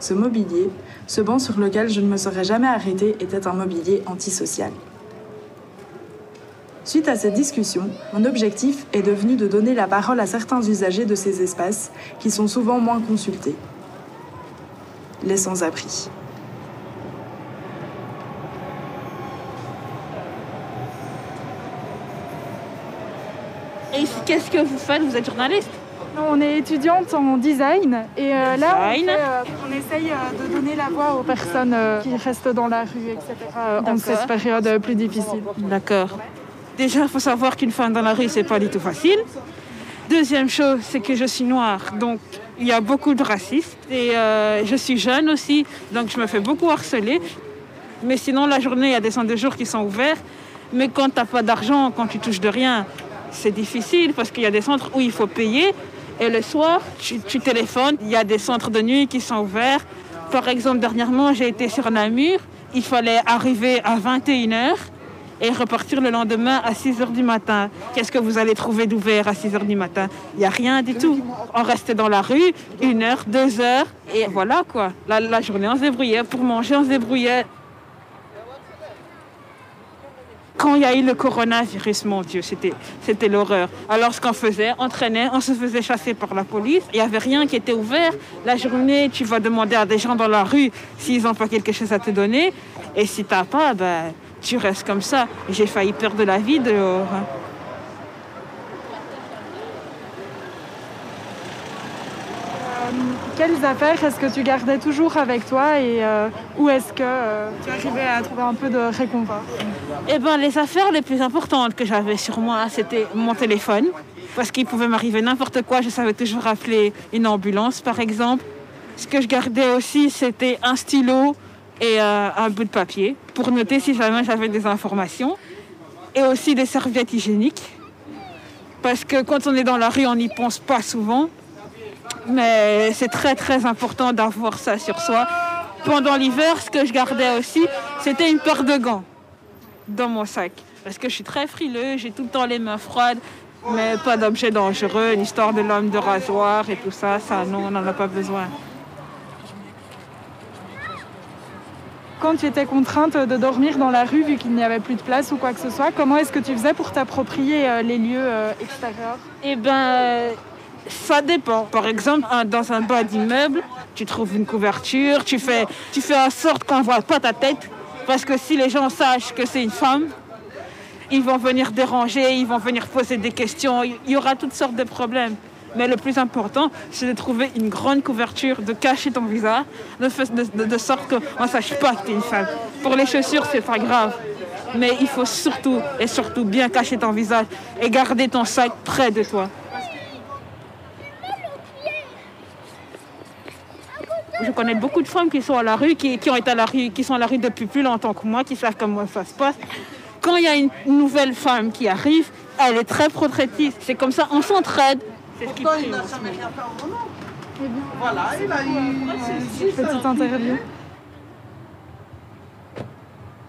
Ce mobilier, ce banc sur lequel je ne me serais jamais arrêtée, était un mobilier antisocial. Suite à cette discussion, mon objectif est devenu de donner la parole à certains usagers de ces espaces qui sont souvent moins consultés. Les sans-abri. Et qu'est-ce que vous faites? Vous êtes journaliste? On est étudiante en design et euh, là on, Design? fait, euh, on essaye euh, de donner la voix aux personnes euh, qui restent dans la rue, etc. euh, en cette période euh, plus difficile. D'accord. Déjà, il faut savoir qu'une femme dans la rue, c'est pas du tout facile. Deuxième chose, c'est que je suis noire, donc il y a beaucoup de racistes. Et euh, je suis jeune aussi, donc je me fais beaucoup harceler. Mais sinon, la journée, il y a des centres de jour qui sont ouverts. Mais quand tu n'as pas d'argent, quand tu touches de rien, c'est difficile parce qu'il y a des centres où il faut payer. Et le soir, tu, tu téléphones, il y a des centres de nuit qui sont ouverts. Par exemple, dernièrement, j'ai été sur Namur. Il fallait arriver à 21h et repartir le lendemain à 6h du matin. Qu'est-ce que vous allez trouver d'ouvert à 6h du matin? Il n'y a rien du tout. On restait dans la rue, une heure, deux heures, et voilà quoi. La, journée, on se débrouillait. Pour manger, on se débrouillait. Quand il y a eu le coronavirus, mon Dieu, c'était, c'était l'horreur. Alors, ce qu'on faisait, on traînait, on se faisait chasser par la police. Il n'y avait rien qui était ouvert. La journée, tu vas demander à des gens dans la rue s'ils n'ont pas quelque chose à te donner. Et si tu n'as pas, ben, tu restes comme ça. J'ai failli perdre la vie dehors. Euh, quelles affaires est-ce que tu gardais toujours avec toi et euh, où est-ce que euh, tu arrivais à trouver un peu de réconfort? Eh ben, les affaires les plus importantes que j'avais sur moi, c'était mon téléphone. Parce qu'il pouvait m'arriver n'importe quoi. Je savais toujours appeler une ambulance, par exemple. Ce que je gardais aussi, c'était un stylo et euh, un bout de papier pour noter si jamais j'avais des informations. Et aussi des serviettes hygiéniques. Parce que quand on est dans la rue, on n'y pense pas souvent. Mais c'est très très important d'avoir ça sur soi. Pendant l'hiver, ce que je gardais aussi, c'était une paire de gants dans mon sac. Parce que je suis très frileux, j'ai tout le temps les mains froides, mais pas d'objets dangereux, l'histoire de l'homme de rasoir et tout ça, ça non, on n'en a pas besoin. Quand tu étais contrainte de dormir dans la rue vu qu'il n'y avait plus de place ou quoi que ce soit, comment est-ce que tu faisais pour t'approprier euh, les lieux euh, extérieurs? Eh ben, ça dépend. Par exemple, dans un bas d'immeuble, tu trouves une couverture, tu fais, tu fais en sorte qu'on ne voit pas ta tête. Parce que si les gens sachent que c'est une femme, ils vont venir déranger, ils vont venir poser des questions, il y aura toutes sortes de problèmes. Mais le plus important, c'est de trouver une grande couverture, de cacher ton visage, de, de- sorte qu'on ne sache pas que tu es une femme. Pour les chaussures, c'est pas grave. Mais il faut surtout et surtout bien cacher ton visage et garder ton sac près de toi. Je connais beaucoup de femmes qui sont à la rue, qui, qui ont été à la rue, qui sont à la rue depuis plus longtemps que moi, qui savent comment ça se passe. Quand il y a une nouvelle femme qui arrive, elle est très protectrice. C'est comme ça, on s'entraide. C'est ce qui prime. Voilà, il a eu. Petite interview.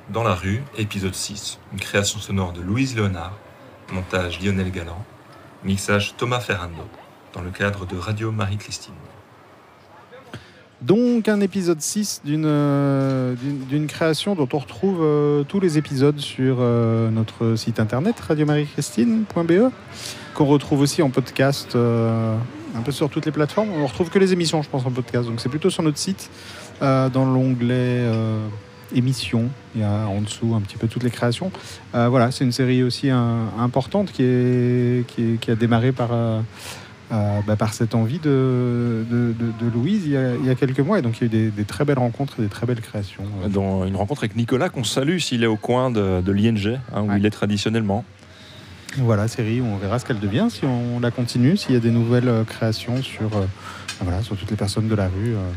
Dans la rue, épisode 6, une création sonore de Louise Léonard, montage Lionel Galland, mixage Thomas Ferrando, dans le cadre de Radio Marie-Christine. Donc un épisode 6 d'une euh, d'une- création dont on retrouve euh, tous les épisodes sur euh, notre site internet radiomariechristine.be qu'on retrouve aussi en podcast un peu sur toutes les plateformes. On retrouve que les émissions, je pense, en podcast. Donc c'est plutôt sur notre site, dans l'onglet émissions. Il y a en dessous un petit peu toutes les créations. Voilà, c'est une série aussi importante qui, est- qui a démarré par, euh, euh, bah, par cette envie de, de, de- de Louise il y, a, il y a quelques mois. Et donc il y a eu des, des très belles rencontres et des très belles créations. Dans une rencontre avec Nicolas qu'on salue s'il est au coin de, de l'ING, hein, où il est traditionnellement. Voilà, série on verra ce qu'elle devient, si on la continue, s'il y a des nouvelles euh, créations sur, euh, voilà, sur toutes les personnes de la rue. euh.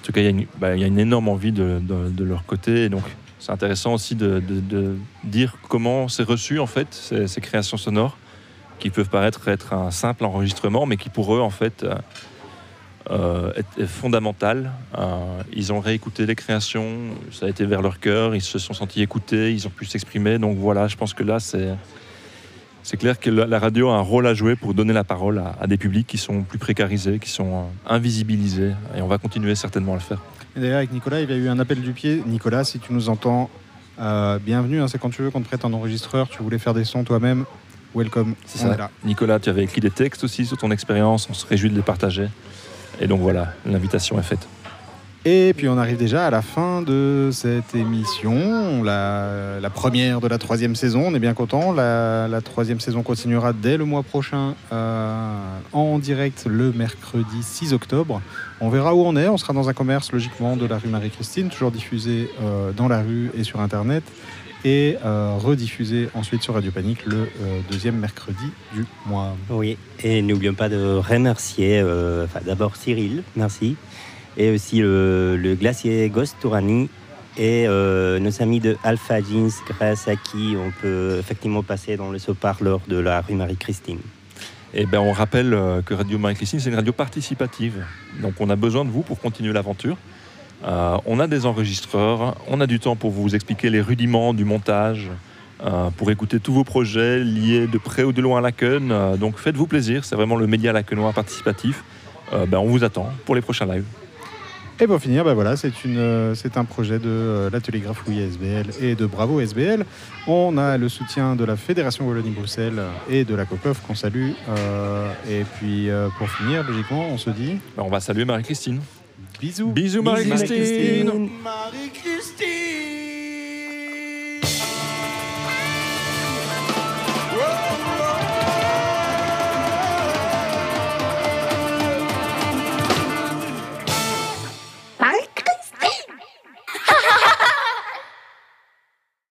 En tout cas, il y, a une- bah, il y a une énorme envie de, leur côté. Et donc, c'est intéressant aussi de, dire comment c'est reçu, en fait, ces, ces créations sonores, qui peuvent paraître être un simple enregistrement, mais qui pour eux, en fait, euh, euh, est, fondamental. Euh, ils ont réécouté les créations, ça a été vers leur cœur, ils se sont sentis écoutés, ils ont pu s'exprimer. Donc voilà, je pense que là, c'est. C'est clair que la radio a un rôle à jouer pour donner la parole à, des publics qui sont plus précarisés, qui sont invisibilisés. Et on va continuer certainement à le faire. D'ailleurs, avec Nicolas, il y a eu un appel du pied. Nicolas, si tu nous entends, bienvenue. hein, c'est quand tu veux qu'on te prête un enregistreur. Tu voulais faire des sons toi-même. Welcome. C'est ça. là. Nicolas, tu avais écrit des textes aussi sur ton expérience. On se réjouit de les partager. Et donc voilà, l'invitation est faite. Et puis on arrive déjà à la fin de cette émission, la, la première de la troisième saison. On est bien content. La, la troisième saison continuera dès le mois prochain euh, en direct le mercredi 6 octobre. On verra où on est. On sera dans un commerce logiquement de la rue Marie-Christine, toujours diffusé euh, dans la rue et sur Internet. Et euh, rediffusé ensuite sur Radio Panique le euh, deuxième mercredi du mois. Oui, et n'oublions pas de remercier euh, enfin, d'abord Cyril, merci, et aussi le, le glacier Ghost Tourani et euh, nos amis de Alpha Jeans, grâce à qui on peut effectivement passer dans le haut-parleur de la rue Marie-Christine. Et ben, on rappelle que Radio Marie-Christine, c'est une radio participative. Donc on a besoin de vous pour continuer l'aventure. Euh, on a des enregistreurs, on a du temps pour vous expliquer les rudiments du montage, euh, pour écouter tous vos projets liés de près ou de loin à la Queune. Euh, donc faites-vous plaisir, c'est vraiment le média lacquenois participatif. Ben, on vous attend pour les prochains lives. Et pour finir, bah voilà, c'est une, c'est un projet de Grafouille SBL et de Bravo SBL. On a le soutien de la Fédération Wallonie-Bruxelles et de la COCOF qu'on salue. Euh, et puis pour finir, logiquement, on se dit. Ben, on va saluer Marie-Christine. Bisous. Bisous Marie-Christine. Marie-Christine.